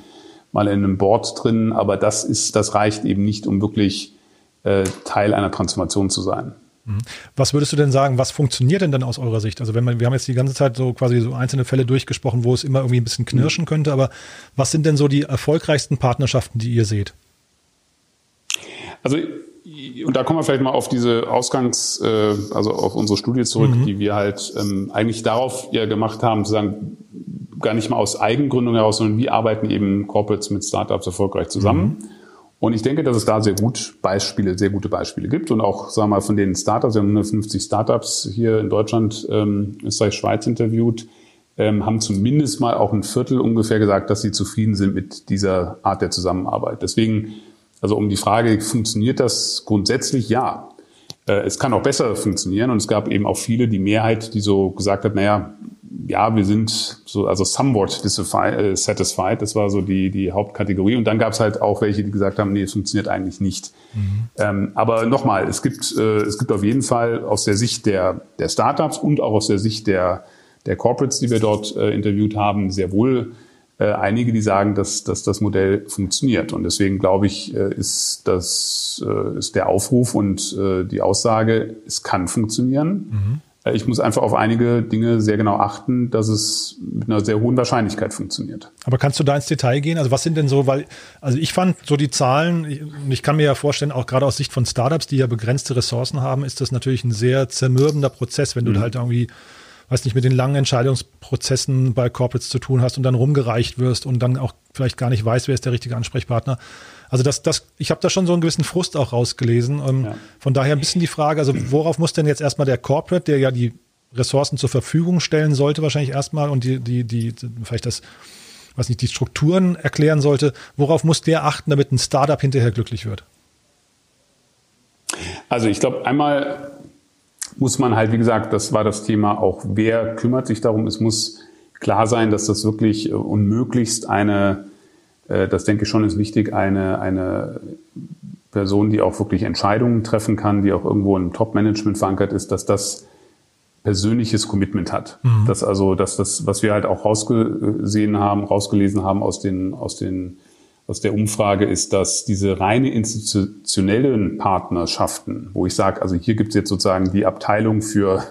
S2: mal in einem Board drin, aber das ist, das reicht eben nicht, um wirklich äh, Teil einer Transformation zu sein.
S1: Mhm. Was würdest du denn sagen, was funktioniert denn dann aus eurer Sicht? Also wenn man, wir haben jetzt die ganze Zeit so quasi so einzelne Fälle durchgesprochen, wo es immer irgendwie ein bisschen knirschen könnte, aber was sind denn so die erfolgreichsten Partnerschaften, die ihr seht?
S2: Also und da kommen wir vielleicht mal auf diese Ausgangs, äh, also auf unsere Studie zurück, mhm. die wir halt ähm, eigentlich darauf ja gemacht haben, zu sagen, gar nicht mal aus Eigengründung heraus, sondern wie arbeiten eben Corporates mit Startups erfolgreich zusammen. Mhm. Und ich denke, dass es da sehr gut Beispiele, sehr gute Beispiele gibt und auch, sagen wir mal, von den Startups, wir haben 150 Startups hier in Deutschland, ähm, Österreich, Schweiz interviewt, ähm, haben zumindest mal auch ein Viertel ungefähr gesagt, dass sie zufrieden sind mit dieser Art der Zusammenarbeit. Deswegen, also um die Frage, funktioniert das grundsätzlich? Ja. Äh, es kann auch besser funktionieren und es gab eben auch viele, die Mehrheit, die so gesagt hat, naja, ja, wir sind so, also somewhat äh, satisfied. Das war so die, die Hauptkategorie. Und dann gab es halt auch welche, die gesagt haben, nee, es funktioniert eigentlich nicht. Mhm. Ähm, aber nochmal, es gibt, äh, es gibt auf jeden Fall aus der Sicht der, der Startups und auch aus der Sicht der, der Corporates, die wir dort äh, interviewt haben, sehr wohl äh, einige, die sagen, dass, dass das Modell funktioniert. Und deswegen glaube ich, äh, ist das äh, ist der Aufruf und äh, die Aussage, es kann funktionieren. Mhm. Ich muss einfach auf einige Dinge sehr genau achten, dass es mit einer sehr hohen Wahrscheinlichkeit funktioniert.
S1: Aber kannst du da ins Detail gehen? Also was sind denn so, weil, also ich fand so die Zahlen, ich, ich kann mir ja vorstellen, auch gerade aus Sicht von Startups, die ja begrenzte Ressourcen haben, ist das natürlich ein sehr zermürbender Prozess, wenn du mhm. halt irgendwie weiß nicht, mit den langen Entscheidungsprozessen bei Corporates zu tun hast und dann rumgereicht wirst und dann auch vielleicht gar nicht weißt, wer ist der richtige Ansprechpartner. Also das, das, ich habe da schon so einen gewissen Frust auch rausgelesen. Ähm, ja. Von daher ein bisschen die Frage, also worauf muss denn jetzt erstmal der Corporate, der ja die Ressourcen zur Verfügung stellen sollte, wahrscheinlich erstmal und die, die, die, vielleicht das, was nicht, die Strukturen erklären sollte, worauf muss der achten, damit ein Startup hinterher glücklich wird?
S2: Also ich glaube, einmal muss man halt, wie gesagt, das war das Thema auch, wer kümmert sich darum? Es muss klar sein, dass das wirklich unmöglichst eine äh, das denke ich schon ist wichtig, eine, eine Person, die auch wirklich Entscheidungen treffen kann, die auch irgendwo im Top-Management verankert ist, dass das persönliches Commitment hat. Mhm. Dass also, dass das, was wir halt auch rausgesehen haben, rausgelesen haben aus den, aus den, aus der Umfrage ist, dass diese reine institutionellen Partnerschaften, wo ich sage, also hier gibt es jetzt sozusagen die Abteilung für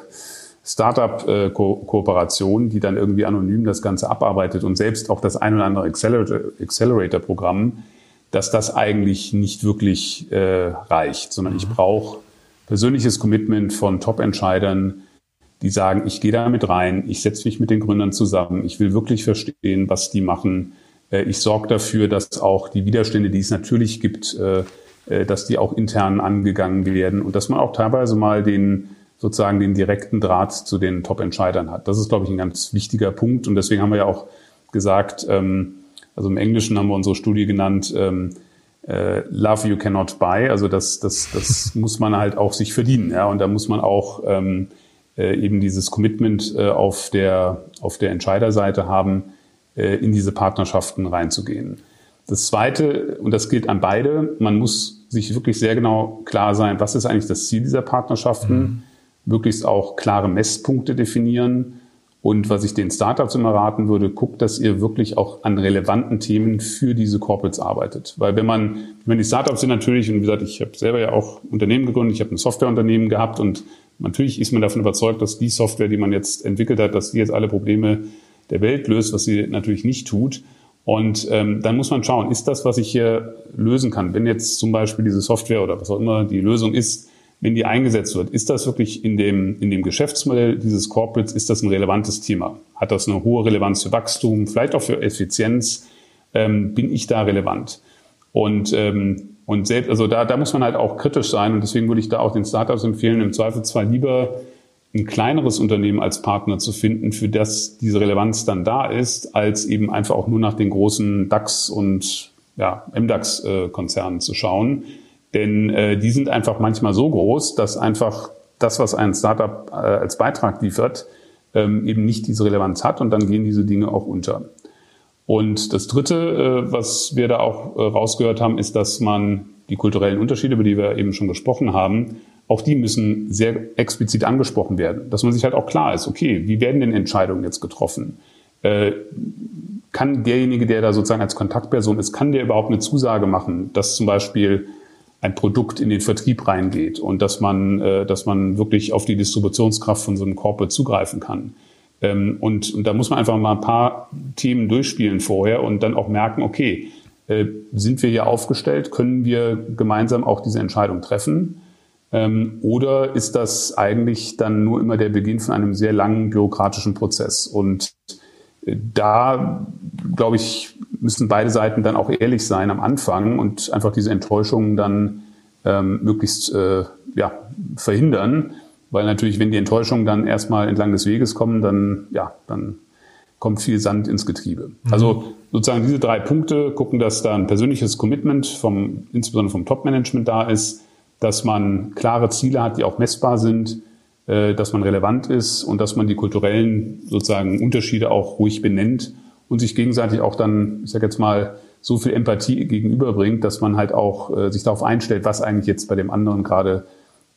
S2: Startup-Kooperation, die dann irgendwie anonym das Ganze abarbeitet und selbst auch das ein oder andere Accelerator-Programm, dass das eigentlich nicht wirklich äh, reicht, sondern mhm. ich brauche persönliches Commitment von Top-Entscheidern, die sagen, ich gehe da mit rein, ich setze mich mit den Gründern zusammen, ich will wirklich verstehen, was die machen. Äh, ich sorge dafür, dass auch die Widerstände, die es natürlich gibt, äh, äh, dass die auch intern angegangen werden und dass man auch teilweise mal den sozusagen den direkten Draht zu den Top-Entscheidern hat. Das ist, glaube ich, ein ganz wichtiger Punkt. Und deswegen haben wir ja auch gesagt, ähm, also im Englischen haben wir unsere Studie genannt, ähm, äh, Love you cannot buy. Also das, das, das muss man halt auch sich verdienen. Ja? Und da muss man auch ähm, äh, eben dieses Commitment auf, der, auf der Entscheiderseite haben, in diese Partnerschaften reinzugehen. Das Zweite, und das gilt an beide, man muss sich wirklich sehr genau klar sein, was ist eigentlich das Ziel dieser Partnerschaften. Mhm möglichst auch klare Messpunkte definieren. Und was ich den Startups immer raten würde, guckt, dass ihr wirklich auch an relevanten Themen für diese Corporates arbeitet. Weil wenn man, wenn die Startups sind natürlich, und wie gesagt, ich habe selber ja auch Unternehmen gegründet, ich habe ein Softwareunternehmen gehabt und natürlich ist man davon überzeugt, dass die Software, die man jetzt entwickelt hat, dass die jetzt alle Probleme der Welt löst, was sie natürlich nicht tut. Und ähm, dann muss man schauen, ist das, was ich hier lösen kann? Wenn jetzt zum Beispiel diese Software oder was auch immer die Lösung ist, wenn die eingesetzt wird, ist das wirklich in dem, in dem Geschäftsmodell dieses Corporates, ist das ein relevantes Thema? Hat das eine hohe Relevanz für Wachstum, vielleicht auch für Effizienz? Ähm, bin ich da relevant? Und, ähm, und selbst, also da, da muss man halt auch kritisch sein und deswegen würde ich da auch den Startups empfehlen, im Zweifelsfall lieber ein kleineres Unternehmen als Partner zu finden, für das diese Relevanz dann da ist, als eben einfach auch nur nach den großen DAX und ja, MDAX-Konzernen äh, zu schauen denn äh, die sind einfach manchmal so groß, dass einfach das, was ein Startup äh, als Beitrag liefert, ähm, eben nicht diese Relevanz hat und dann gehen diese Dinge auch unter. Und das Dritte, äh, was wir da auch äh, rausgehört haben, ist, dass man die kulturellen Unterschiede, über die wir eben schon gesprochen haben, auch die müssen sehr explizit angesprochen werden. Dass man sich halt auch klar ist, okay, wie werden denn Entscheidungen jetzt getroffen? Äh, kann derjenige, der da sozusagen als Kontaktperson ist, kann der überhaupt eine Zusage machen, dass zum Beispiel ein Produkt in den Vertrieb reingeht und dass man, äh, dass man wirklich auf die Distributionskraft von so einem Corporate zugreifen kann. Ähm, und, und da muss man einfach mal ein paar Themen durchspielen vorher und dann auch merken, okay, äh, sind wir hier aufgestellt? Können wir gemeinsam auch diese Entscheidung treffen? Ähm, oder ist das eigentlich dann nur immer der Beginn von einem sehr langen bürokratischen Prozess? Und äh, da, glaube ich, müssen beide Seiten dann auch ehrlich sein am Anfang und einfach diese Enttäuschungen dann ähm, möglichst äh, ja, verhindern. Weil natürlich, wenn die Enttäuschungen dann erstmal entlang des Weges kommen, dann, ja, dann kommt viel Sand ins Getriebe. Mhm. Also sozusagen diese drei Punkte gucken, dass da ein persönliches Commitment vom, insbesondere vom Top-Management da ist, dass man klare Ziele hat, die auch messbar sind, äh, dass man relevant ist und dass man die kulturellen sozusagen Unterschiede auch ruhig benennt und sich gegenseitig auch dann, ich sage jetzt mal, so viel Empathie gegenüberbringt, dass man halt auch äh, sich darauf einstellt, was eigentlich jetzt bei dem anderen gerade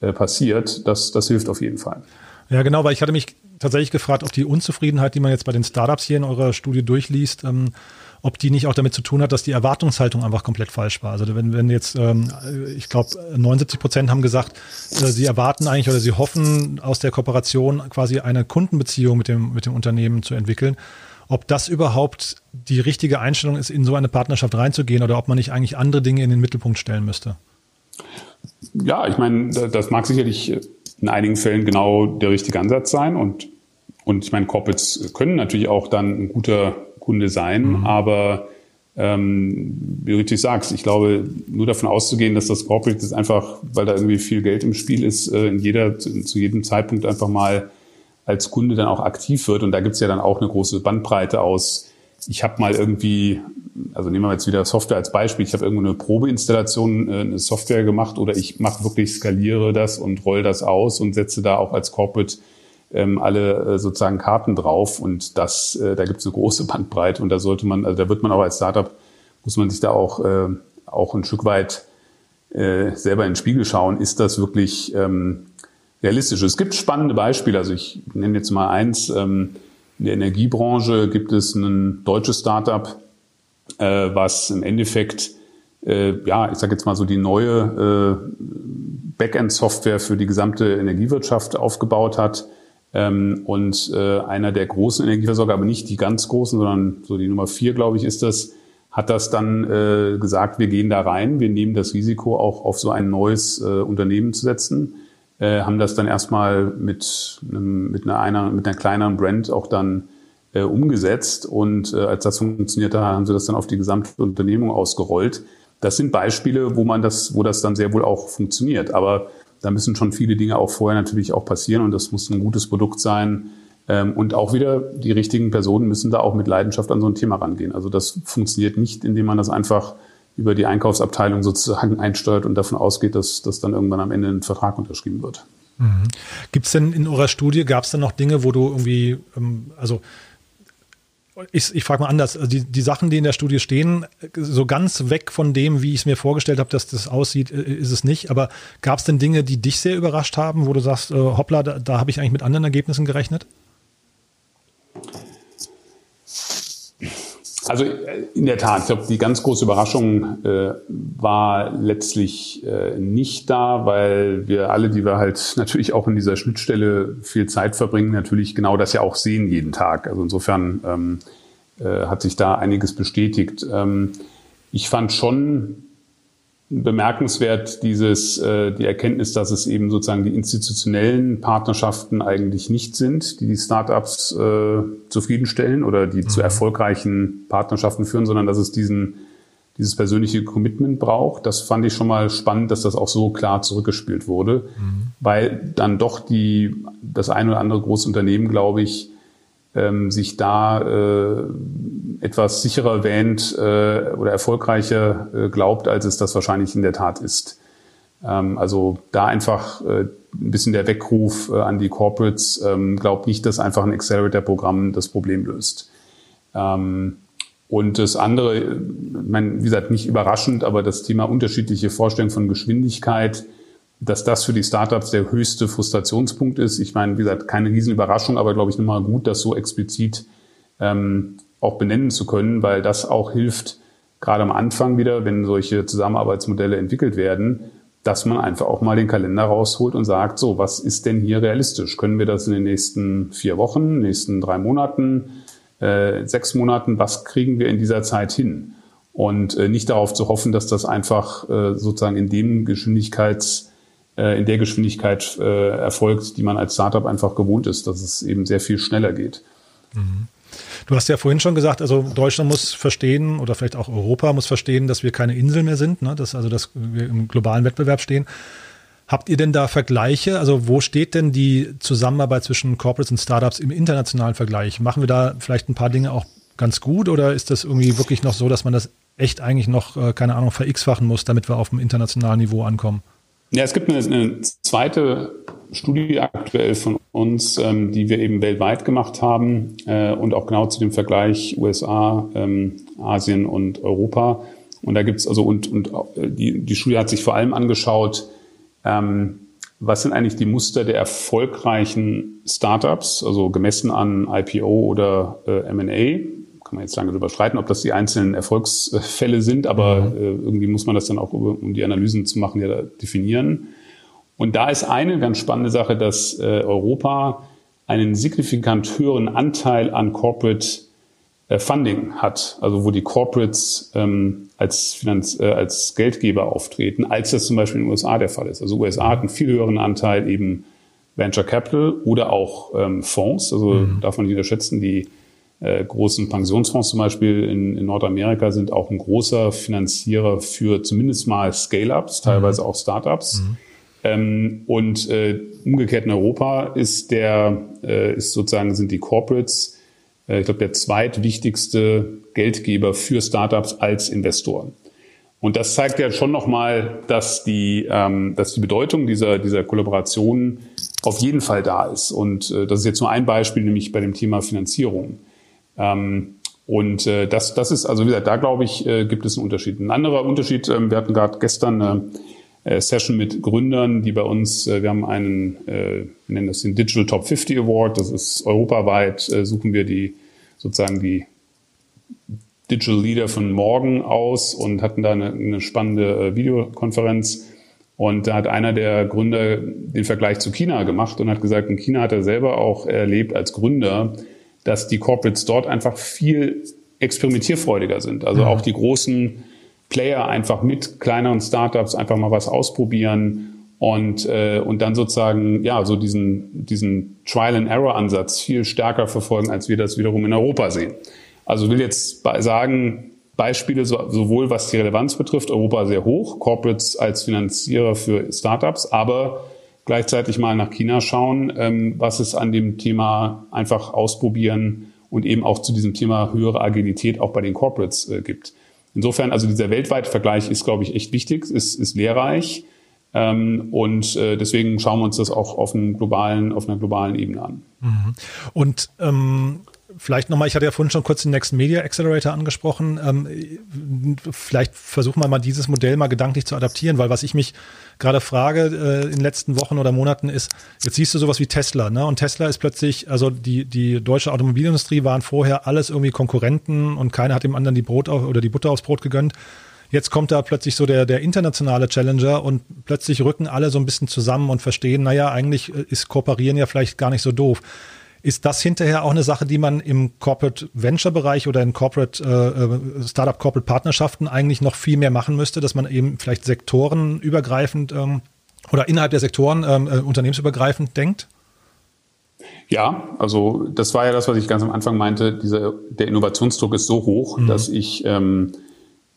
S2: äh, passiert. Das, das hilft auf jeden Fall.
S1: Ja, genau, weil ich hatte mich tatsächlich gefragt, ob die Unzufriedenheit, die man jetzt bei den Startups hier in eurer Studie durchliest, ähm, ob die nicht auch damit zu tun hat, dass die Erwartungshaltung einfach komplett falsch war. Also wenn, wenn jetzt, ähm, ich glaube, 79 Prozent haben gesagt, äh, sie erwarten eigentlich oder sie hoffen aus der Kooperation quasi eine Kundenbeziehung mit dem, mit dem Unternehmen zu entwickeln. Ob das überhaupt die richtige Einstellung ist, in so eine Partnerschaft reinzugehen oder ob man nicht eigentlich andere Dinge in den Mittelpunkt stellen müsste.
S2: Ja, ich meine, das mag sicherlich in einigen Fällen genau der richtige Ansatz sein und und ich meine, Corporates können natürlich auch dann ein guter Kunde sein. Mhm. Aber ähm, wie du richtig sagst, ich glaube, nur davon auszugehen, dass das Corporate ist einfach, weil da irgendwie viel Geld im Spiel ist, äh, in jeder, zu jedem Zeitpunkt einfach mal als Kunde dann auch aktiv wird. Und da gibt's ja dann auch eine große Bandbreite aus, ich habe mal irgendwie, also nehmen wir jetzt wieder Software als Beispiel, ich habe irgendwo eine Probeinstallation, äh, eine Software gemacht oder ich mache wirklich, skaliere das und roll das aus und setze da auch als Corporate ähm, alle äh, sozusagen Karten drauf und das, äh, da gibt es eine große Bandbreite und da sollte man, also da wird man auch als Startup, muss man sich da auch, äh, auch ein Stück weit äh, selber in den Spiegel schauen, ist das wirklich ähm, realistisch? Es gibt spannende Beispiele, also ich nenne jetzt mal eins, ähm, in der Energiebranche gibt es ein deutsches Startup, äh, was im Endeffekt äh, ja, ich sage jetzt mal so die neue äh, Backend-Software für die gesamte Energiewirtschaft aufgebaut hat. Ähm, und äh, einer der großen Energieversorger, aber nicht die ganz großen, sondern so die Nummer vier, glaube ich, ist das, hat das dann äh, gesagt, wir gehen da rein, wir nehmen das Risiko auch auf so ein neues äh, Unternehmen zu setzen, äh, haben das dann erstmal mit, einem, mit, einer, einer, mit einer kleineren Brand auch dann äh, umgesetzt und äh, als das funktioniert hat, haben sie das dann auf die gesamte Unternehmung ausgerollt. Das sind Beispiele, wo man das, wo das dann sehr wohl auch funktioniert. Aber da müssen schon viele Dinge auch vorher natürlich auch passieren und das muss ein gutes Produkt sein. Ähm, und auch wieder die richtigen Personen müssen da auch mit Leidenschaft an so ein Thema rangehen. Also das funktioniert nicht, indem man das einfach über die Einkaufsabteilung sozusagen einsteuert und davon ausgeht, dass, dass dann irgendwann am Ende ein Vertrag unterschrieben wird.
S1: Mhm. Gibt es denn in eurer Studie, gab es denn noch Dinge, wo du irgendwie, ähm, also ich, ich frage mal anders, also die, die Sachen, die in der Studie stehen, so ganz weg von dem, wie ich es mir vorgestellt habe, dass das aussieht, äh, ist es nicht. Aber gab es denn Dinge, die dich sehr überrascht haben, wo du sagst, äh, hoppla, da, da habe ich eigentlich mit anderen Ergebnissen gerechnet?
S2: Also äh, in der Tat, ich glaube, die ganz große Überraschung äh, war letztlich äh, nicht da, weil wir alle, die wir halt natürlich auch in dieser Schnittstelle viel Zeit verbringen, natürlich genau das ja auch sehen jeden Tag. Also insofern ähm, äh, hat sich da einiges bestätigt. Ähm, ich fand schon bemerkenswert dieses, äh, die Erkenntnis, dass es eben sozusagen die institutionellen Partnerschaften eigentlich nicht sind, die die Startups äh, zufriedenstellen oder die mhm. zu erfolgreichen Partnerschaften führen, sondern dass es diesen, dieses persönliche Commitment braucht. Das fand ich schon mal spannend, dass das auch so klar zurückgespielt wurde, mhm. weil dann doch die, das ein oder andere große Unternehmen, glaube ich, ähm, sich da äh, etwas sicherer wähnt äh, oder erfolgreicher äh, glaubt, als es das wahrscheinlich in der Tat ist. Ähm, also da einfach äh, ein bisschen der Weckruf äh, an die Corporates, ähm, glaubt nicht, dass einfach ein Accelerator-Programm das Problem löst. Ähm, und das andere, ich meine, wie gesagt, nicht überraschend, aber das Thema unterschiedliche Vorstellungen von Geschwindigkeit, dass das für die Startups der höchste Frustrationspunkt ist. Ich meine, wie gesagt, keine Riesenüberraschung, aber glaube ich nochmal gut, das so explizit ähm, auch benennen zu können, weil das auch hilft, gerade am Anfang wieder, wenn solche Zusammenarbeitsmodelle entwickelt werden, dass man einfach auch mal den Kalender rausholt und sagt, so, was ist denn hier realistisch? Können wir das in den nächsten vier Wochen, nächsten drei Monaten, äh, sechs Monaten, was kriegen wir in dieser Zeit hin? und äh, nicht darauf zu hoffen, dass das einfach äh, sozusagen in dem Geschwindigkeits äh, in der Geschwindigkeit äh, erfolgt, die man als Startup einfach gewohnt ist, dass es eben sehr viel schneller geht.
S1: Mhm. Du hast ja vorhin schon gesagt, also Deutschland muss verstehen oder vielleicht auch Europa muss verstehen, dass wir keine Insel mehr sind, ne? dass also dass wir im globalen Wettbewerb stehen. Habt ihr denn da Vergleiche? Also wo steht denn die Zusammenarbeit zwischen Corporates und Startups im internationalen Vergleich? Machen wir da vielleicht ein paar Dinge auch ganz gut oder ist das irgendwie wirklich noch so, dass man das echt eigentlich noch, äh, keine Ahnung, ver-x-fachen muss, damit wir auf dem internationalen Niveau ankommen?
S2: Ja, es gibt eine, eine zweite Studie aktuell von uns, ähm, die wir eben weltweit gemacht haben äh, und auch genau zu dem Vergleich USA, ähm, Asien und Europa. Und da gibt's also und, und äh, die, die Studie hat sich vor allem angeschaut, ähm, was sind eigentlich die Muster der erfolgreichen Startups, also gemessen an IPO oder äh, M&A. Kann man jetzt lange darüber streiten, ob das die einzelnen Erfolgsfälle sind, aber mhm. äh, irgendwie muss man das dann auch, um die Analysen zu machen, ja definieren. Und da ist eine ganz spannende Sache, dass äh, Europa einen signifikant höheren Anteil an Corporate äh, Funding hat, also wo die Corporates ähm, als, Finanz, äh, als Geldgeber auftreten, als das zum Beispiel in den USA der Fall ist. Also USA hat einen viel höheren Anteil eben Venture Capital oder auch ähm, Fonds. Also mhm. darf man nicht unterschätzen, die äh, großen Pensionsfonds zum Beispiel in, in, Nordamerika sind auch ein großer Finanzierer für zumindest mal Scale-ups, teilweise mhm. auch Startups. Mhm. Ähm, und äh, umgekehrt in Europa ist der, äh, ist sozusagen, sind die Corporates, äh, ich glaube, der zweitwichtigste Geldgeber für Startups als Investoren. Und das zeigt ja schon nochmal, dass die, ähm, dass die Bedeutung dieser, dieser Kollaboration auf jeden Fall da ist. Und äh, das ist jetzt nur ein Beispiel, nämlich bei dem Thema Finanzierung. Ähm, und äh, das, das ist, also wie gesagt, da glaube ich, äh, gibt es einen Unterschied. Ein anderer Unterschied, äh, wir hatten gerade gestern eine äh, Session mit Gründern, die bei uns, äh, wir haben einen, äh, wir nennen das den Digital Top 50 Award, das ist europaweit, äh, suchen wir die sozusagen die Digital Leader von morgen aus und hatten da eine, eine spannende äh, Videokonferenz. Und da hat einer der Gründer den Vergleich zu China gemacht und hat gesagt, in China hat er selber auch erlebt als Gründer, dass die Corporates dort einfach viel experimentierfreudiger sind. Also mhm. auch die großen Player einfach mit kleineren Startups einfach mal was ausprobieren und, äh, und dann sozusagen ja so diesen, diesen Trial-and-Error-Ansatz viel stärker verfolgen, als wir das wiederum in Europa sehen. Also will jetzt sagen, Beispiele sowohl was die Relevanz betrifft, Europa sehr hoch, Corporates als Finanzierer für Startups, aber gleichzeitig mal nach China schauen, ähm, was es an dem Thema einfach ausprobieren und eben auch zu diesem Thema höhere Agilität auch bei den Corporates äh, gibt. Insofern, also dieser weltweite Vergleich ist, glaube ich, echt wichtig, ist, ist lehrreich. Ähm, und äh, deswegen schauen wir uns das auch auf, einem globalen, auf einer globalen Ebene an.
S1: Mhm. Und ähm, vielleicht nochmal, ich hatte ja vorhin schon kurz den Next Media Accelerator angesprochen. Ähm, vielleicht versuchen wir mal dieses Modell mal gedanklich zu adaptieren, weil was ich mich gerade frage äh, in den letzten Wochen oder Monaten ist, jetzt siehst du sowas wie Tesla, ne? Und Tesla ist plötzlich, also die, die deutsche Automobilindustrie waren vorher alles irgendwie Konkurrenten und keiner hat dem anderen die Brot auf, oder die Butter aufs Brot gegönnt. Jetzt kommt da plötzlich so der, der internationale Challenger und plötzlich rücken alle so ein bisschen zusammen und verstehen, naja, eigentlich ist Kooperieren ja vielleicht gar nicht so doof. Ist das hinterher auch eine Sache, die man im Corporate Venture Bereich oder in Corporate äh, äh, Startup Corporate Partnerschaften eigentlich noch viel mehr machen müsste, dass man eben vielleicht sektorenübergreifend ähm, oder innerhalb der Sektoren ähm, äh, unternehmensübergreifend denkt?
S2: Ja, also das war ja das, was ich ganz am Anfang meinte. Dieser, der Innovationsdruck ist so hoch, mhm. dass ich ähm,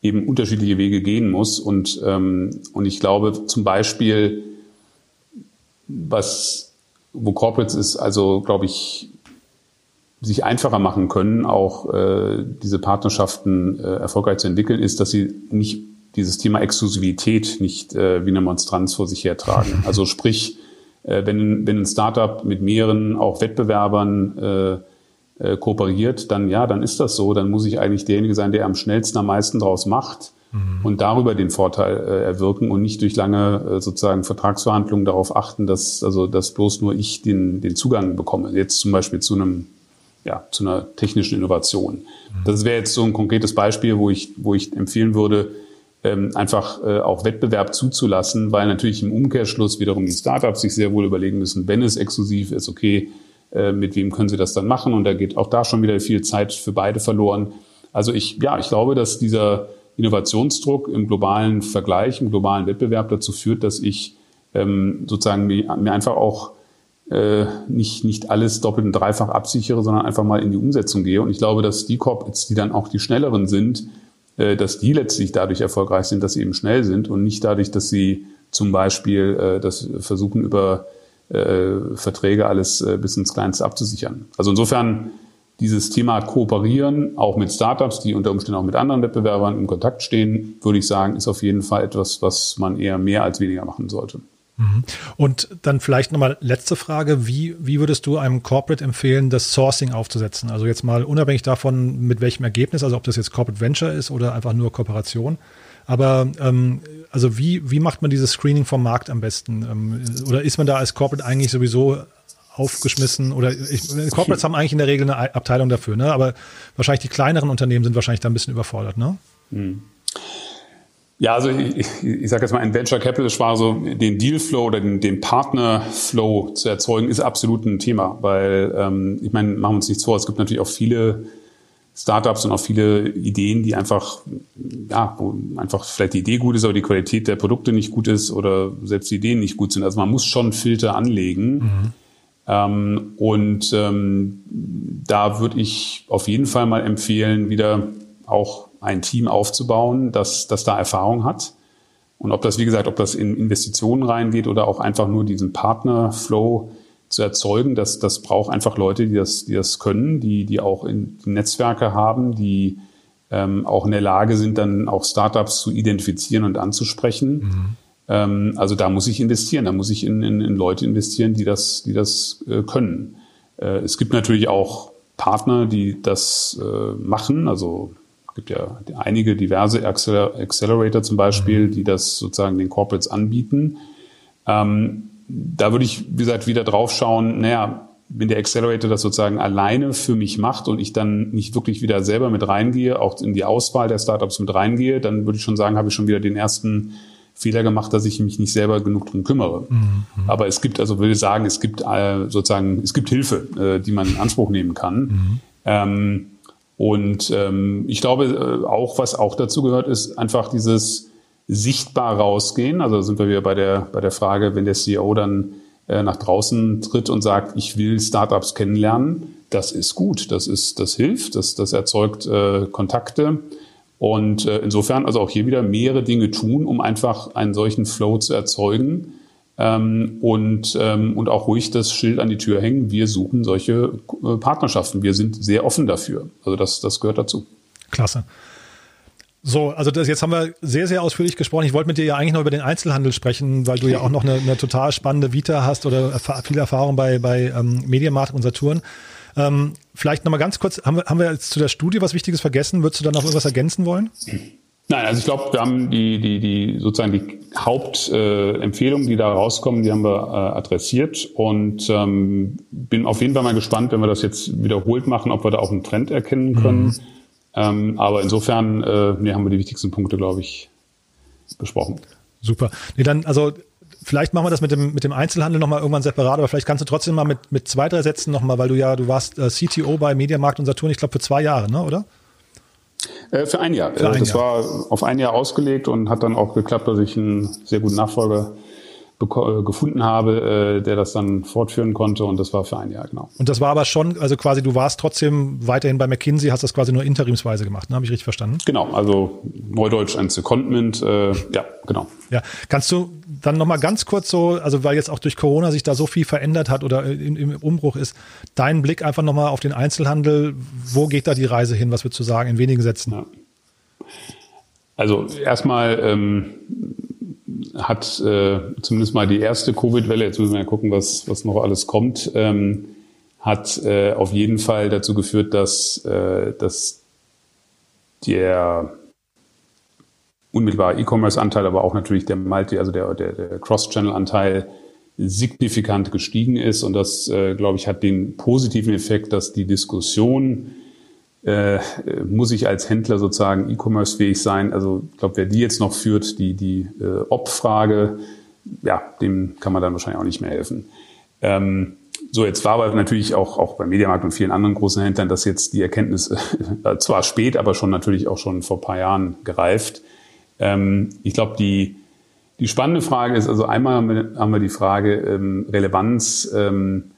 S2: eben unterschiedliche Wege gehen muss. Und, ähm, und ich glaube zum Beispiel, was wo Corporates ist, also glaube ich, sich einfacher machen können, auch äh, diese Partnerschaften äh, erfolgreich zu entwickeln, ist, dass sie nicht dieses Thema Exklusivität nicht äh, wie eine Monstranz vor sich hertragen. Also sprich, äh, wenn, wenn ein Startup mit mehreren auch Wettbewerbern äh, äh, kooperiert, dann ja, dann ist das so. Dann muss ich eigentlich derjenige sein, der am schnellsten am meisten draus macht mhm. und darüber den Vorteil äh, erwirken und nicht durch lange äh, sozusagen Vertragsverhandlungen darauf achten, dass also dass bloß nur ich den den Zugang bekomme. Jetzt zum Beispiel zu einem ja zu einer technischen Innovation. Mhm. Das wäre jetzt so ein konkretes Beispiel, wo ich wo ich empfehlen würde ähm, einfach äh, auch Wettbewerb zuzulassen, weil natürlich im Umkehrschluss wiederum die Startups sich sehr wohl überlegen müssen, wenn es exklusiv ist, okay, äh, mit wem können sie das dann machen? Und da geht auch da schon wieder viel Zeit für beide verloren. Also ich, ja, ich glaube, dass dieser Innovationsdruck im globalen Vergleich, im globalen Wettbewerb dazu führt, dass ich ähm, sozusagen mir, mir einfach auch äh, nicht, nicht alles doppelt und dreifach absichere, sondern einfach mal in die Umsetzung gehe. Und ich glaube, dass die Corporates, die dann auch die schnelleren sind, äh, dass die letztlich dadurch erfolgreich sind, dass sie eben schnell sind und nicht dadurch, dass sie zum Beispiel äh, das versuchen über äh, Verträge alles äh, bis ins Kleinste abzusichern. Also insofern dieses Thema Kooperieren, auch mit Startups, die unter Umständen auch mit anderen Wettbewerbern in Kontakt stehen, würde ich sagen, ist auf jeden Fall etwas, was man eher mehr als weniger machen sollte.
S1: Mhm. Und dann vielleicht nochmal letzte Frage. Wie, wie würdest du einem Corporate empfehlen, das Sourcing aufzusetzen? Also jetzt mal unabhängig davon, mit welchem Ergebnis, also ob das jetzt Corporate Venture ist oder einfach nur Kooperation. Aber ähm, also wie, wie macht man dieses Screening vom Markt am besten? Ähm, oder ist man da als Corporate eigentlich sowieso aufgeschmissen oder ich, Corporates haben eigentlich in der Regel eine Abteilung dafür, ne? aber wahrscheinlich die kleineren Unternehmen sind wahrscheinlich da ein bisschen überfordert, ne? Hm.
S2: Ja, also ich, ich sage jetzt mal, ein Venture Capitalist war so, den Dealflow oder den, den Partnerflow zu erzeugen, ist absolut ein Thema, weil ähm, ich meine, machen wir uns nichts vor, es gibt natürlich auch viele Startups und auch viele Ideen, die einfach, ja, wo einfach vielleicht die Idee gut ist, aber die Qualität der Produkte nicht gut ist oder selbst die Ideen nicht gut sind. Also man muss schon Filter anlegen. Mhm. Ähm, und ähm, da würde ich auf jeden Fall mal empfehlen, wieder auch ein Team aufzubauen, das, das da Erfahrung hat. Und ob das, wie gesagt, ob das in Investitionen reingeht oder auch einfach nur diesen Partnerflow zu erzeugen, das, das braucht einfach Leute, die das, die das können, die, die auch in, die Netzwerke haben, die ähm, auch in der Lage sind, dann auch Startups zu identifizieren und anzusprechen. Mhm. Ähm, also da muss ich investieren, da muss ich in, in, in Leute investieren, die das, die das äh, können. Äh, es gibt natürlich auch Partner, die das äh, machen. Also es gibt ja einige diverse Accelerator zum Beispiel, mhm. die das sozusagen den Corporates anbieten. Ähm, da würde ich, wie gesagt, wieder drauf schauen, naja, wenn der Accelerator das sozusagen alleine für mich macht und ich dann nicht wirklich wieder selber mit reingehe, auch in die Auswahl der Startups mit reingehe, dann würde ich schon sagen, habe ich schon wieder den ersten Fehler gemacht, dass ich mich nicht selber genug drum kümmere. Mhm. Aber es gibt, also würde ich sagen, es gibt äh, sozusagen, es gibt Hilfe, äh, die man in Anspruch nehmen kann. Mhm. Ähm, und ähm, ich glaube äh, auch, was auch dazu gehört, ist einfach dieses sichtbar rausgehen. Also sind wir wieder bei der, bei der Frage, wenn der CEO dann äh, nach draußen tritt und sagt, ich will Startups kennenlernen, das ist gut, das ist, das hilft, das, das erzeugt äh, Kontakte. Und äh, insofern also auch hier wieder mehrere Dinge tun, um einfach einen solchen Flow zu erzeugen ähm, und, ähm, und auch ruhig das Schild an die Tür hängen. Wir suchen solche äh, Partnerschaften. Wir sind sehr offen dafür. Also das, das gehört dazu.
S1: Klasse. So, also das, jetzt haben wir sehr, sehr ausführlich gesprochen. Ich wollte mit dir ja eigentlich noch über den Einzelhandel sprechen, weil du ja auch noch eine, eine total spannende Vita hast oder viel Erfahrung bei, bei ähm, Mediamarkt und Saturn. Ähm, vielleicht nochmal ganz kurz, haben wir, haben wir jetzt zu der Studie was Wichtiges vergessen? Würdest du da noch irgendwas ergänzen wollen?
S2: Nein, also ich glaube, wir haben die, die, die sozusagen die Hauptempfehlungen, äh, die da rauskommen, die haben wir äh, adressiert und ähm, bin auf jeden Fall mal gespannt, wenn wir das jetzt wiederholt machen, ob wir da auch einen Trend erkennen können. Mhm. Ähm, aber insofern äh, nee, haben wir die wichtigsten Punkte, glaube ich, besprochen.
S1: Super. Nee, dann, also vielleicht machen wir das mit dem, mit dem Einzelhandel nochmal irgendwann separat, aber vielleicht kannst du trotzdem mal mit, mit zwei, drei Sätzen nochmal, weil du ja, du warst äh, CTO bei Mediamarkt und Saturn, ich glaube für zwei Jahre, ne, oder?
S2: Äh, für ein Jahr. Für ein das Jahr. war auf ein Jahr ausgelegt und hat dann auch geklappt, dass ich einen sehr guten Nachfolger äh, gefunden habe, äh, der das dann fortführen konnte und das war für ein Jahr, genau.
S1: Und das war aber schon, also quasi du warst trotzdem weiterhin bei McKinsey, hast das quasi nur interimsweise gemacht, ne? habe ich richtig verstanden?
S2: Genau, also Neudeutsch ein Secondment, äh, ja, genau.
S1: Ja, kannst du dann nochmal ganz kurz so, also weil jetzt auch durch Corona sich da so viel verändert hat oder im, im Umbruch ist, deinen Blick einfach nochmal auf den Einzelhandel, wo geht da die Reise hin, was würdest du sagen, in wenigen Sätzen? Ja.
S2: Also erstmal ähm, hat äh, zumindest mal die erste Covid-Welle, jetzt müssen wir ja gucken, was, was noch alles kommt, ähm, hat äh, auf jeden Fall dazu geführt, dass, äh, dass der unmittelbare E-Commerce-Anteil, aber auch natürlich der Multi, also der, der, der Cross-Channel-Anteil signifikant gestiegen ist. Und das, äh, glaube ich, hat den positiven Effekt, dass die Diskussion äh, muss ich als Händler sozusagen E-Commerce-fähig sein? Also ich glaube, wer die jetzt noch führt, die, die äh, Ob-Frage, ja, dem kann man dann wahrscheinlich auch nicht mehr helfen. Ähm, so, jetzt war aber natürlich auch, auch bei Mediamarkt und vielen anderen großen Händlern, dass jetzt die Erkenntnis äh, zwar spät, aber schon natürlich auch schon vor paar Jahren gereift. Ähm, ich glaube, die, die spannende Frage ist, also einmal haben wir die Frage ähm, Relevanz ähm,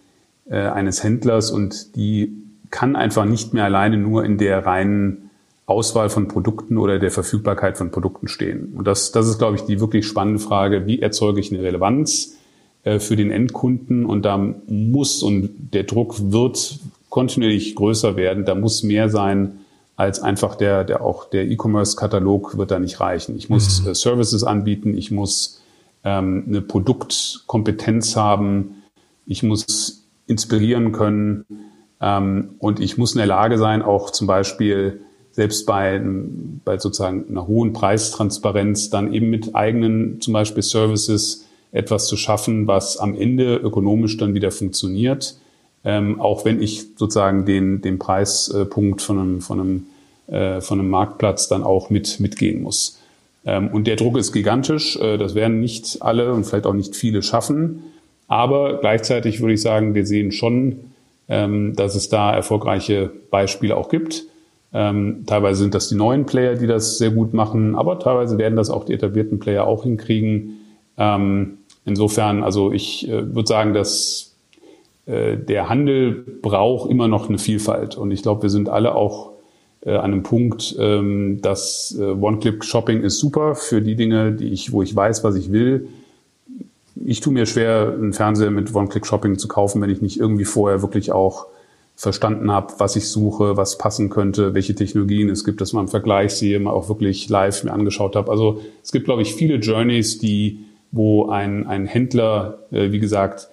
S2: äh, eines Händlers und die kann einfach nicht mehr alleine nur in der reinen Auswahl von Produkten oder der Verfügbarkeit von Produkten stehen. Und das, das ist, glaube ich, die wirklich spannende Frage, wie erzeuge ich eine Relevanz äh, für den Endkunden und da muss und der Druck wird kontinuierlich größer werden, da muss mehr sein als einfach der, der auch der E-Commerce-Katalog wird da nicht reichen. Ich muss mhm. Äh, Services anbieten, ich muss ähm, eine Produktkompetenz haben, ich muss inspirieren können ähm, und ich muss in der Lage sein, auch zum Beispiel selbst bei, bei sozusagen einer hohen Preistransparenz dann eben mit eigenen zum Beispiel Services etwas zu schaffen, was am Ende ökonomisch dann wieder funktioniert, ähm, auch wenn ich sozusagen den, den Preispunkt von einem, von, einem, äh, von einem Marktplatz dann auch mit, mitgehen muss. Ähm, und der Druck ist gigantisch, äh, das werden nicht alle und vielleicht auch nicht viele schaffen, aber gleichzeitig würde ich sagen, wir sehen schon, ähm, dass es da erfolgreiche Beispiele auch gibt. Ähm, teilweise sind das die neuen Player, die das sehr gut machen, aber teilweise werden das auch die etablierten Player auch hinkriegen. Ähm, insofern, also ich äh, würde sagen, dass der Handel braucht immer noch eine Vielfalt. Und ich glaube, wir sind alle auch äh, an einem Punkt, ähm, dass äh, One-Click-Shopping ist super für die Dinge, die ich, wo ich weiß, was ich will. Ich tue mir schwer, einen Fernseher mit One-Click-Shopping zu kaufen, wenn ich nicht irgendwie vorher wirklich auch verstanden habe, was ich suche, was passen könnte, welche Technologien es gibt, dass man im Vergleich sehe, mal auch wirklich live mir angeschaut habe. Also es gibt, glaube ich, viele Journeys, die wo ein, ein Händler, äh, wie gesagt,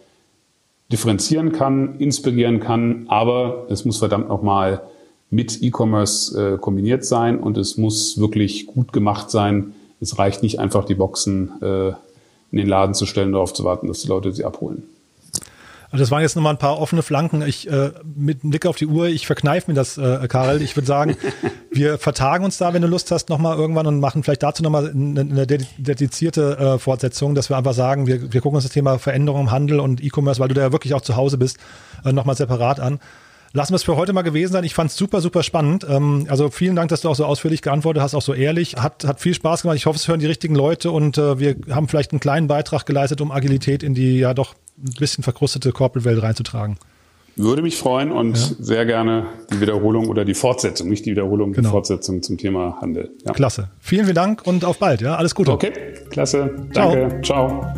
S2: differenzieren kann, inspirieren kann, aber es muss verdammt nochmal mit E-Commerce äh, kombiniert sein und es muss wirklich gut gemacht sein. Es reicht nicht einfach, die Boxen äh, in den Laden zu stellen und darauf zu warten, dass die Leute sie abholen.
S1: Also das waren jetzt nochmal ein paar offene Flanken. Ich äh, mit Blick auf die Uhr, ich verkneife mir das, äh, Karel. Ich würde sagen, wir vertagen uns da, wenn du Lust hast, nochmal irgendwann und machen vielleicht dazu nochmal eine, eine dedizierte äh, Fortsetzung, dass wir einfach sagen, wir, wir gucken uns das Thema Veränderung im Handel und E-Commerce, weil du da ja wirklich auch zu Hause bist, äh, nochmal separat an. Lassen wir es für heute mal gewesen sein. Ich fand es super, super spannend. Ähm, also vielen Dank, dass du auch so ausführlich geantwortet hast, auch so ehrlich. Hat, hat viel Spaß gemacht. Ich hoffe, es hören die richtigen Leute und äh, wir haben vielleicht einen kleinen Beitrag geleistet, um Agilität in die ja doch ein bisschen verkrustete Corporate-Welt reinzutragen.
S2: Würde mich freuen und ja. sehr gerne die Wiederholung oder die Fortsetzung, nicht die Wiederholung, genau. die Fortsetzung zum Thema Handel.
S1: Ja. Klasse. Vielen, vielen Dank und auf bald. Ja, alles Gute.
S2: Okay, klasse. Danke. Ciao. Ciao.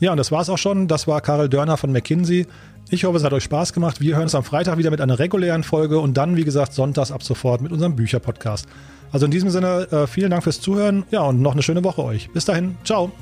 S1: Ja, und das war es auch schon. Das war Karel Dörner von McKinsey. Ich hoffe, es hat euch Spaß gemacht. Wir hören uns am Freitag wieder mit einer regulären Folge und dann, wie gesagt, sonntags ab sofort mit unserem Bücherpodcast. Also in diesem Sinne, äh, vielen Dank fürs Zuhören. Ja, und noch eine schöne Woche euch. Bis dahin, ciao.